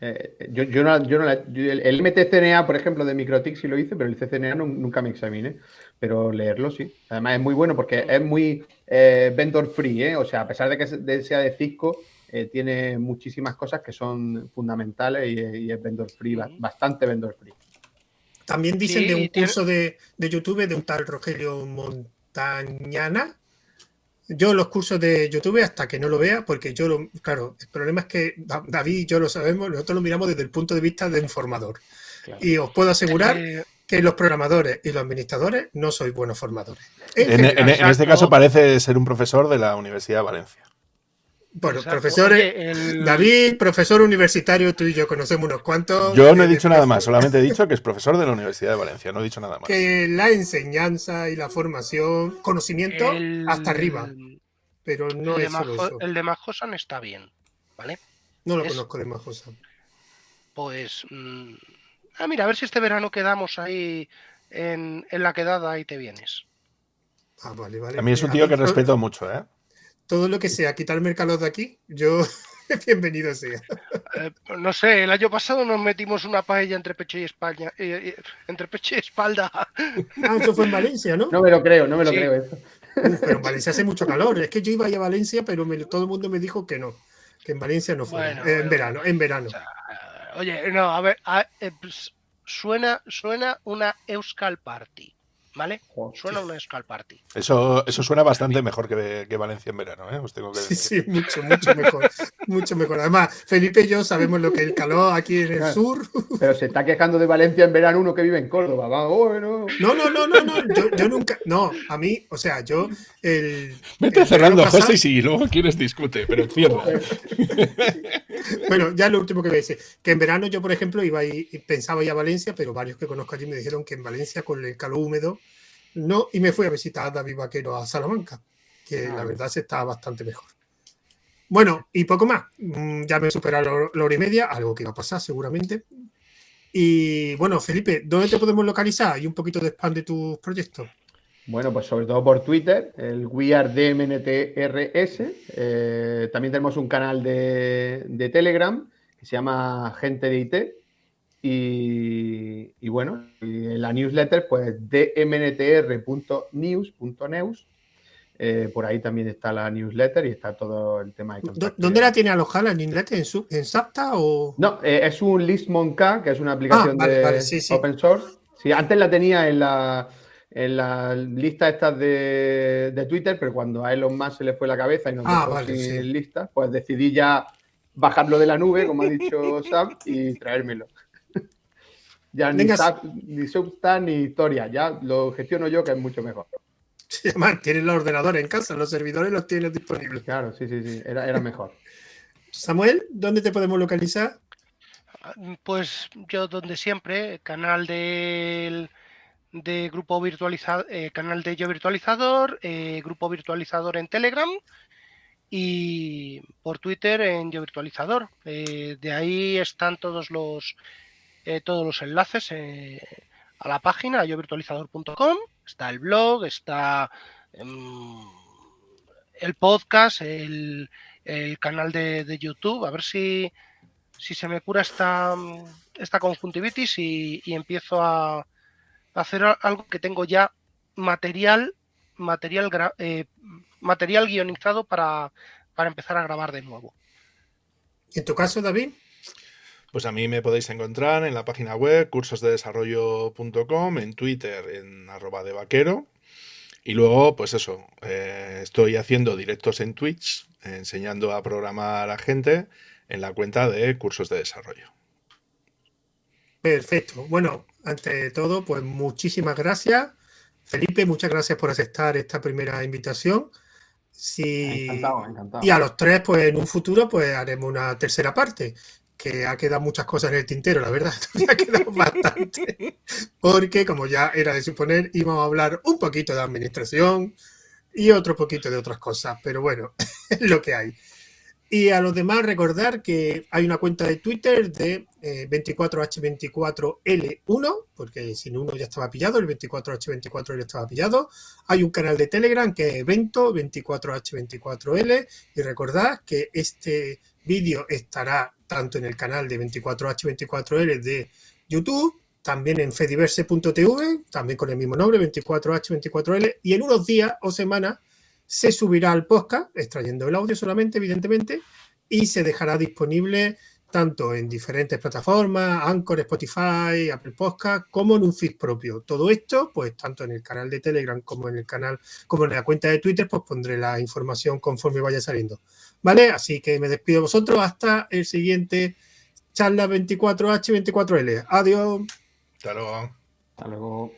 Eh, yo, yo no, yo no la- yo el, el MTCNA, por ejemplo, de Microtik sí lo hice, pero el CCNA nu- nunca me examiné. Pero leerlo sí. Además es muy bueno porque es muy eh, vendor free, ¿eh? O sea, a pesar de que sea de Cisco, eh, tiene muchísimas cosas que son fundamentales y, y es vendor free, Ujú. bastante vendor free. También dicen Sí, de un curso de, de YouTube de un tal Rogelio Montañana. Yo los cursos de YouTube hasta que no lo vea, porque yo lo, claro, el problema es que Da- David y yo lo sabemos, nosotros lo miramos desde el punto de vista de un formador. Claro. Y os puedo asegurar Eh, que los programadores y los administradores no sois buenos formadores. En, En en- general, en este caso parece ser un profesor de la Universidad de Valencia. Bueno, exacto. profesores, Oye, el- David, profesor universitario, tú y yo conocemos unos cuantos. Yo no he que- dicho nada más, solamente he dicho que es profesor de la Universidad de Valencia, no he dicho nada más. Que la enseñanza y la formación, conocimiento el- hasta arriba, pero no el, de es solo Majo- eso. el de Majosan está bien, ¿vale? No lo es- conozco de Majosa. Pues. mm, ah, mira, a ver si este verano quedamos ahí en, en la quedada y te vienes. Ah, vale, vale. A mí es un tío que respeto mucho, ¿eh? Todo lo que sea quitarme el calor de aquí, yo bienvenido sea. Eh, no sé, el año pasado nos metimos una paella entre pecho y España, eh, eh, entre pecho y espalda. Ah, eso fue en Valencia, ¿no? No me lo creo, no me lo Sí. creo eso. Uf, pero en Valencia hace mucho calor. Es que yo iba a ir a Valencia, pero me- todo el mundo me dijo que no. Que en Valencia no. Bueno, Eh, en verano, en verano. O sea, oye, no, a ver, a- eh, pues, suena, suena una Euskal Party, ¿vale? Joder. Suena una Euskal Party. Eso, eso suena bastante mejor que, que Valencia en verano, ¿eh? Os tengo que Sí, decir. sí, mucho, mucho mejor. mucho mejor. Además, Felipe y yo sabemos lo que es el calor aquí en el Claro. sur. Pero se está quejando de Valencia en verano uno que vive en Córdoba. Va, bueno. No, no, no, no, no. Yo, yo nunca. No, a mí, o sea, yo. El, Vete el cerrando, pasado- José, y si luego quieres discute, pero cierra. Bueno, ya lo último que voy a decir, que en verano yo, por ejemplo, iba a ir- pensaba ir a Valencia, pero varios que conozco allí me dijeron que en Valencia con el calor húmedo no, y me fui a visitar a David Vaquero a Salamanca, que Ah. la verdad se está bastante mejor. Bueno, y poco más. Mm, Ya me la- la hora y media, algo que va a pasar seguramente. Y bueno, Felipe, ¿dónde te podemos localizar? Y un poquito de spam de tus proyectos. Bueno, pues sobre todo por Twitter, el WeAreDMNTRS. Eh, también tenemos un canal de, de Telegram que se llama Gente de IT. Y, y bueno, y en la newsletter, pues dmntr.news.news. Eh, por ahí también está la newsletter y está todo el tema de ¿Dó- contacto. ¿Dónde la tiene alojada en newsletter? ¿En, su- en Sapta o...? No, eh, es un ListMonK, que es una aplicación vale, de vale, sí, sí. open source. Sí, antes la tenía en la, en la lista estas de, de Twitter, pero cuando a Elon Musk se le fue la cabeza y nos Ah, dejó vale, sin sí. lista, pues decidí ya bajarlo de la nube, como ha dicho Sam, y traérmelo. Ya ni, Sub- ni Substar ni historia, ya lo gestiono yo, que es mucho mejor. Además, tienes los ordenadores en casa, los servidores los tienes disponibles. Claro, sí, sí, sí, era, era mejor. Samuel, ¿dónde te podemos localizar? Pues yo donde siempre, canal del de grupo virtualizado, canal de yo virtualizador, eh, grupo virtualizador en Telegram y por Twitter en yo virtualizador. Eh, de ahí están todos los eh, todos los enlaces eh, a la página yovirtualizador.com. Está el blog, está em, el podcast, el, canal de, de YouTube. A ver si si se me cura esta, esta conjuntivitis y, y empiezo a, hacer algo que tengo ya material, material, eh, material guionizado para, para empezar a grabar de nuevo. ¿Y en tu caso, David? Pues a mí me podéis encontrar en la página web cursosdedesarrollo.com, en Twitter en arroba de vaquero. Y luego, pues eso, eh, estoy haciendo directos en Twitch, eh, enseñando a programar a gente en la cuenta de cursos de desarrollo. Perfecto. Bueno, ante todo, pues muchísimas gracias. Felipe, muchas gracias por aceptar esta primera invitación. Si... Encantado, encantado. Y a los tres, pues en un futuro, pues haremos una tercera parte, que ha quedado muchas cosas en el tintero, la verdad, ha quedado bastante. Porque, como ya era de suponer, íbamos a hablar un poquito de administración, y otro poquito de otras cosas, pero bueno, es lo que hay. Y a los demás recordar que hay una cuenta de Twitter de 24H24L1, eh, porque sin uno ya estaba pillado, el 24H24L estaba pillado. Hay un canal de Telegram que es evento 24H24L. Y recordad que este vídeo estará tanto en el canal de 24H24L de YouTube, también en fediverse.tv, también con el mismo nombre, 24H24L. Y en unos días o semanas se subirá al podcast, extrayendo el audio solamente, evidentemente, y se dejará disponible tanto en diferentes plataformas, Anchor, Spotify, Apple Podcast, como en un feed propio. Todo esto, pues tanto en el canal de Telegram como en el canal, como en la cuenta de Twitter, pues pondré la información conforme vaya saliendo. ¿Vale? Así que me despido de vosotros hasta el siguiente charla 24H24L. Adiós. Hasta luego. Hasta luego.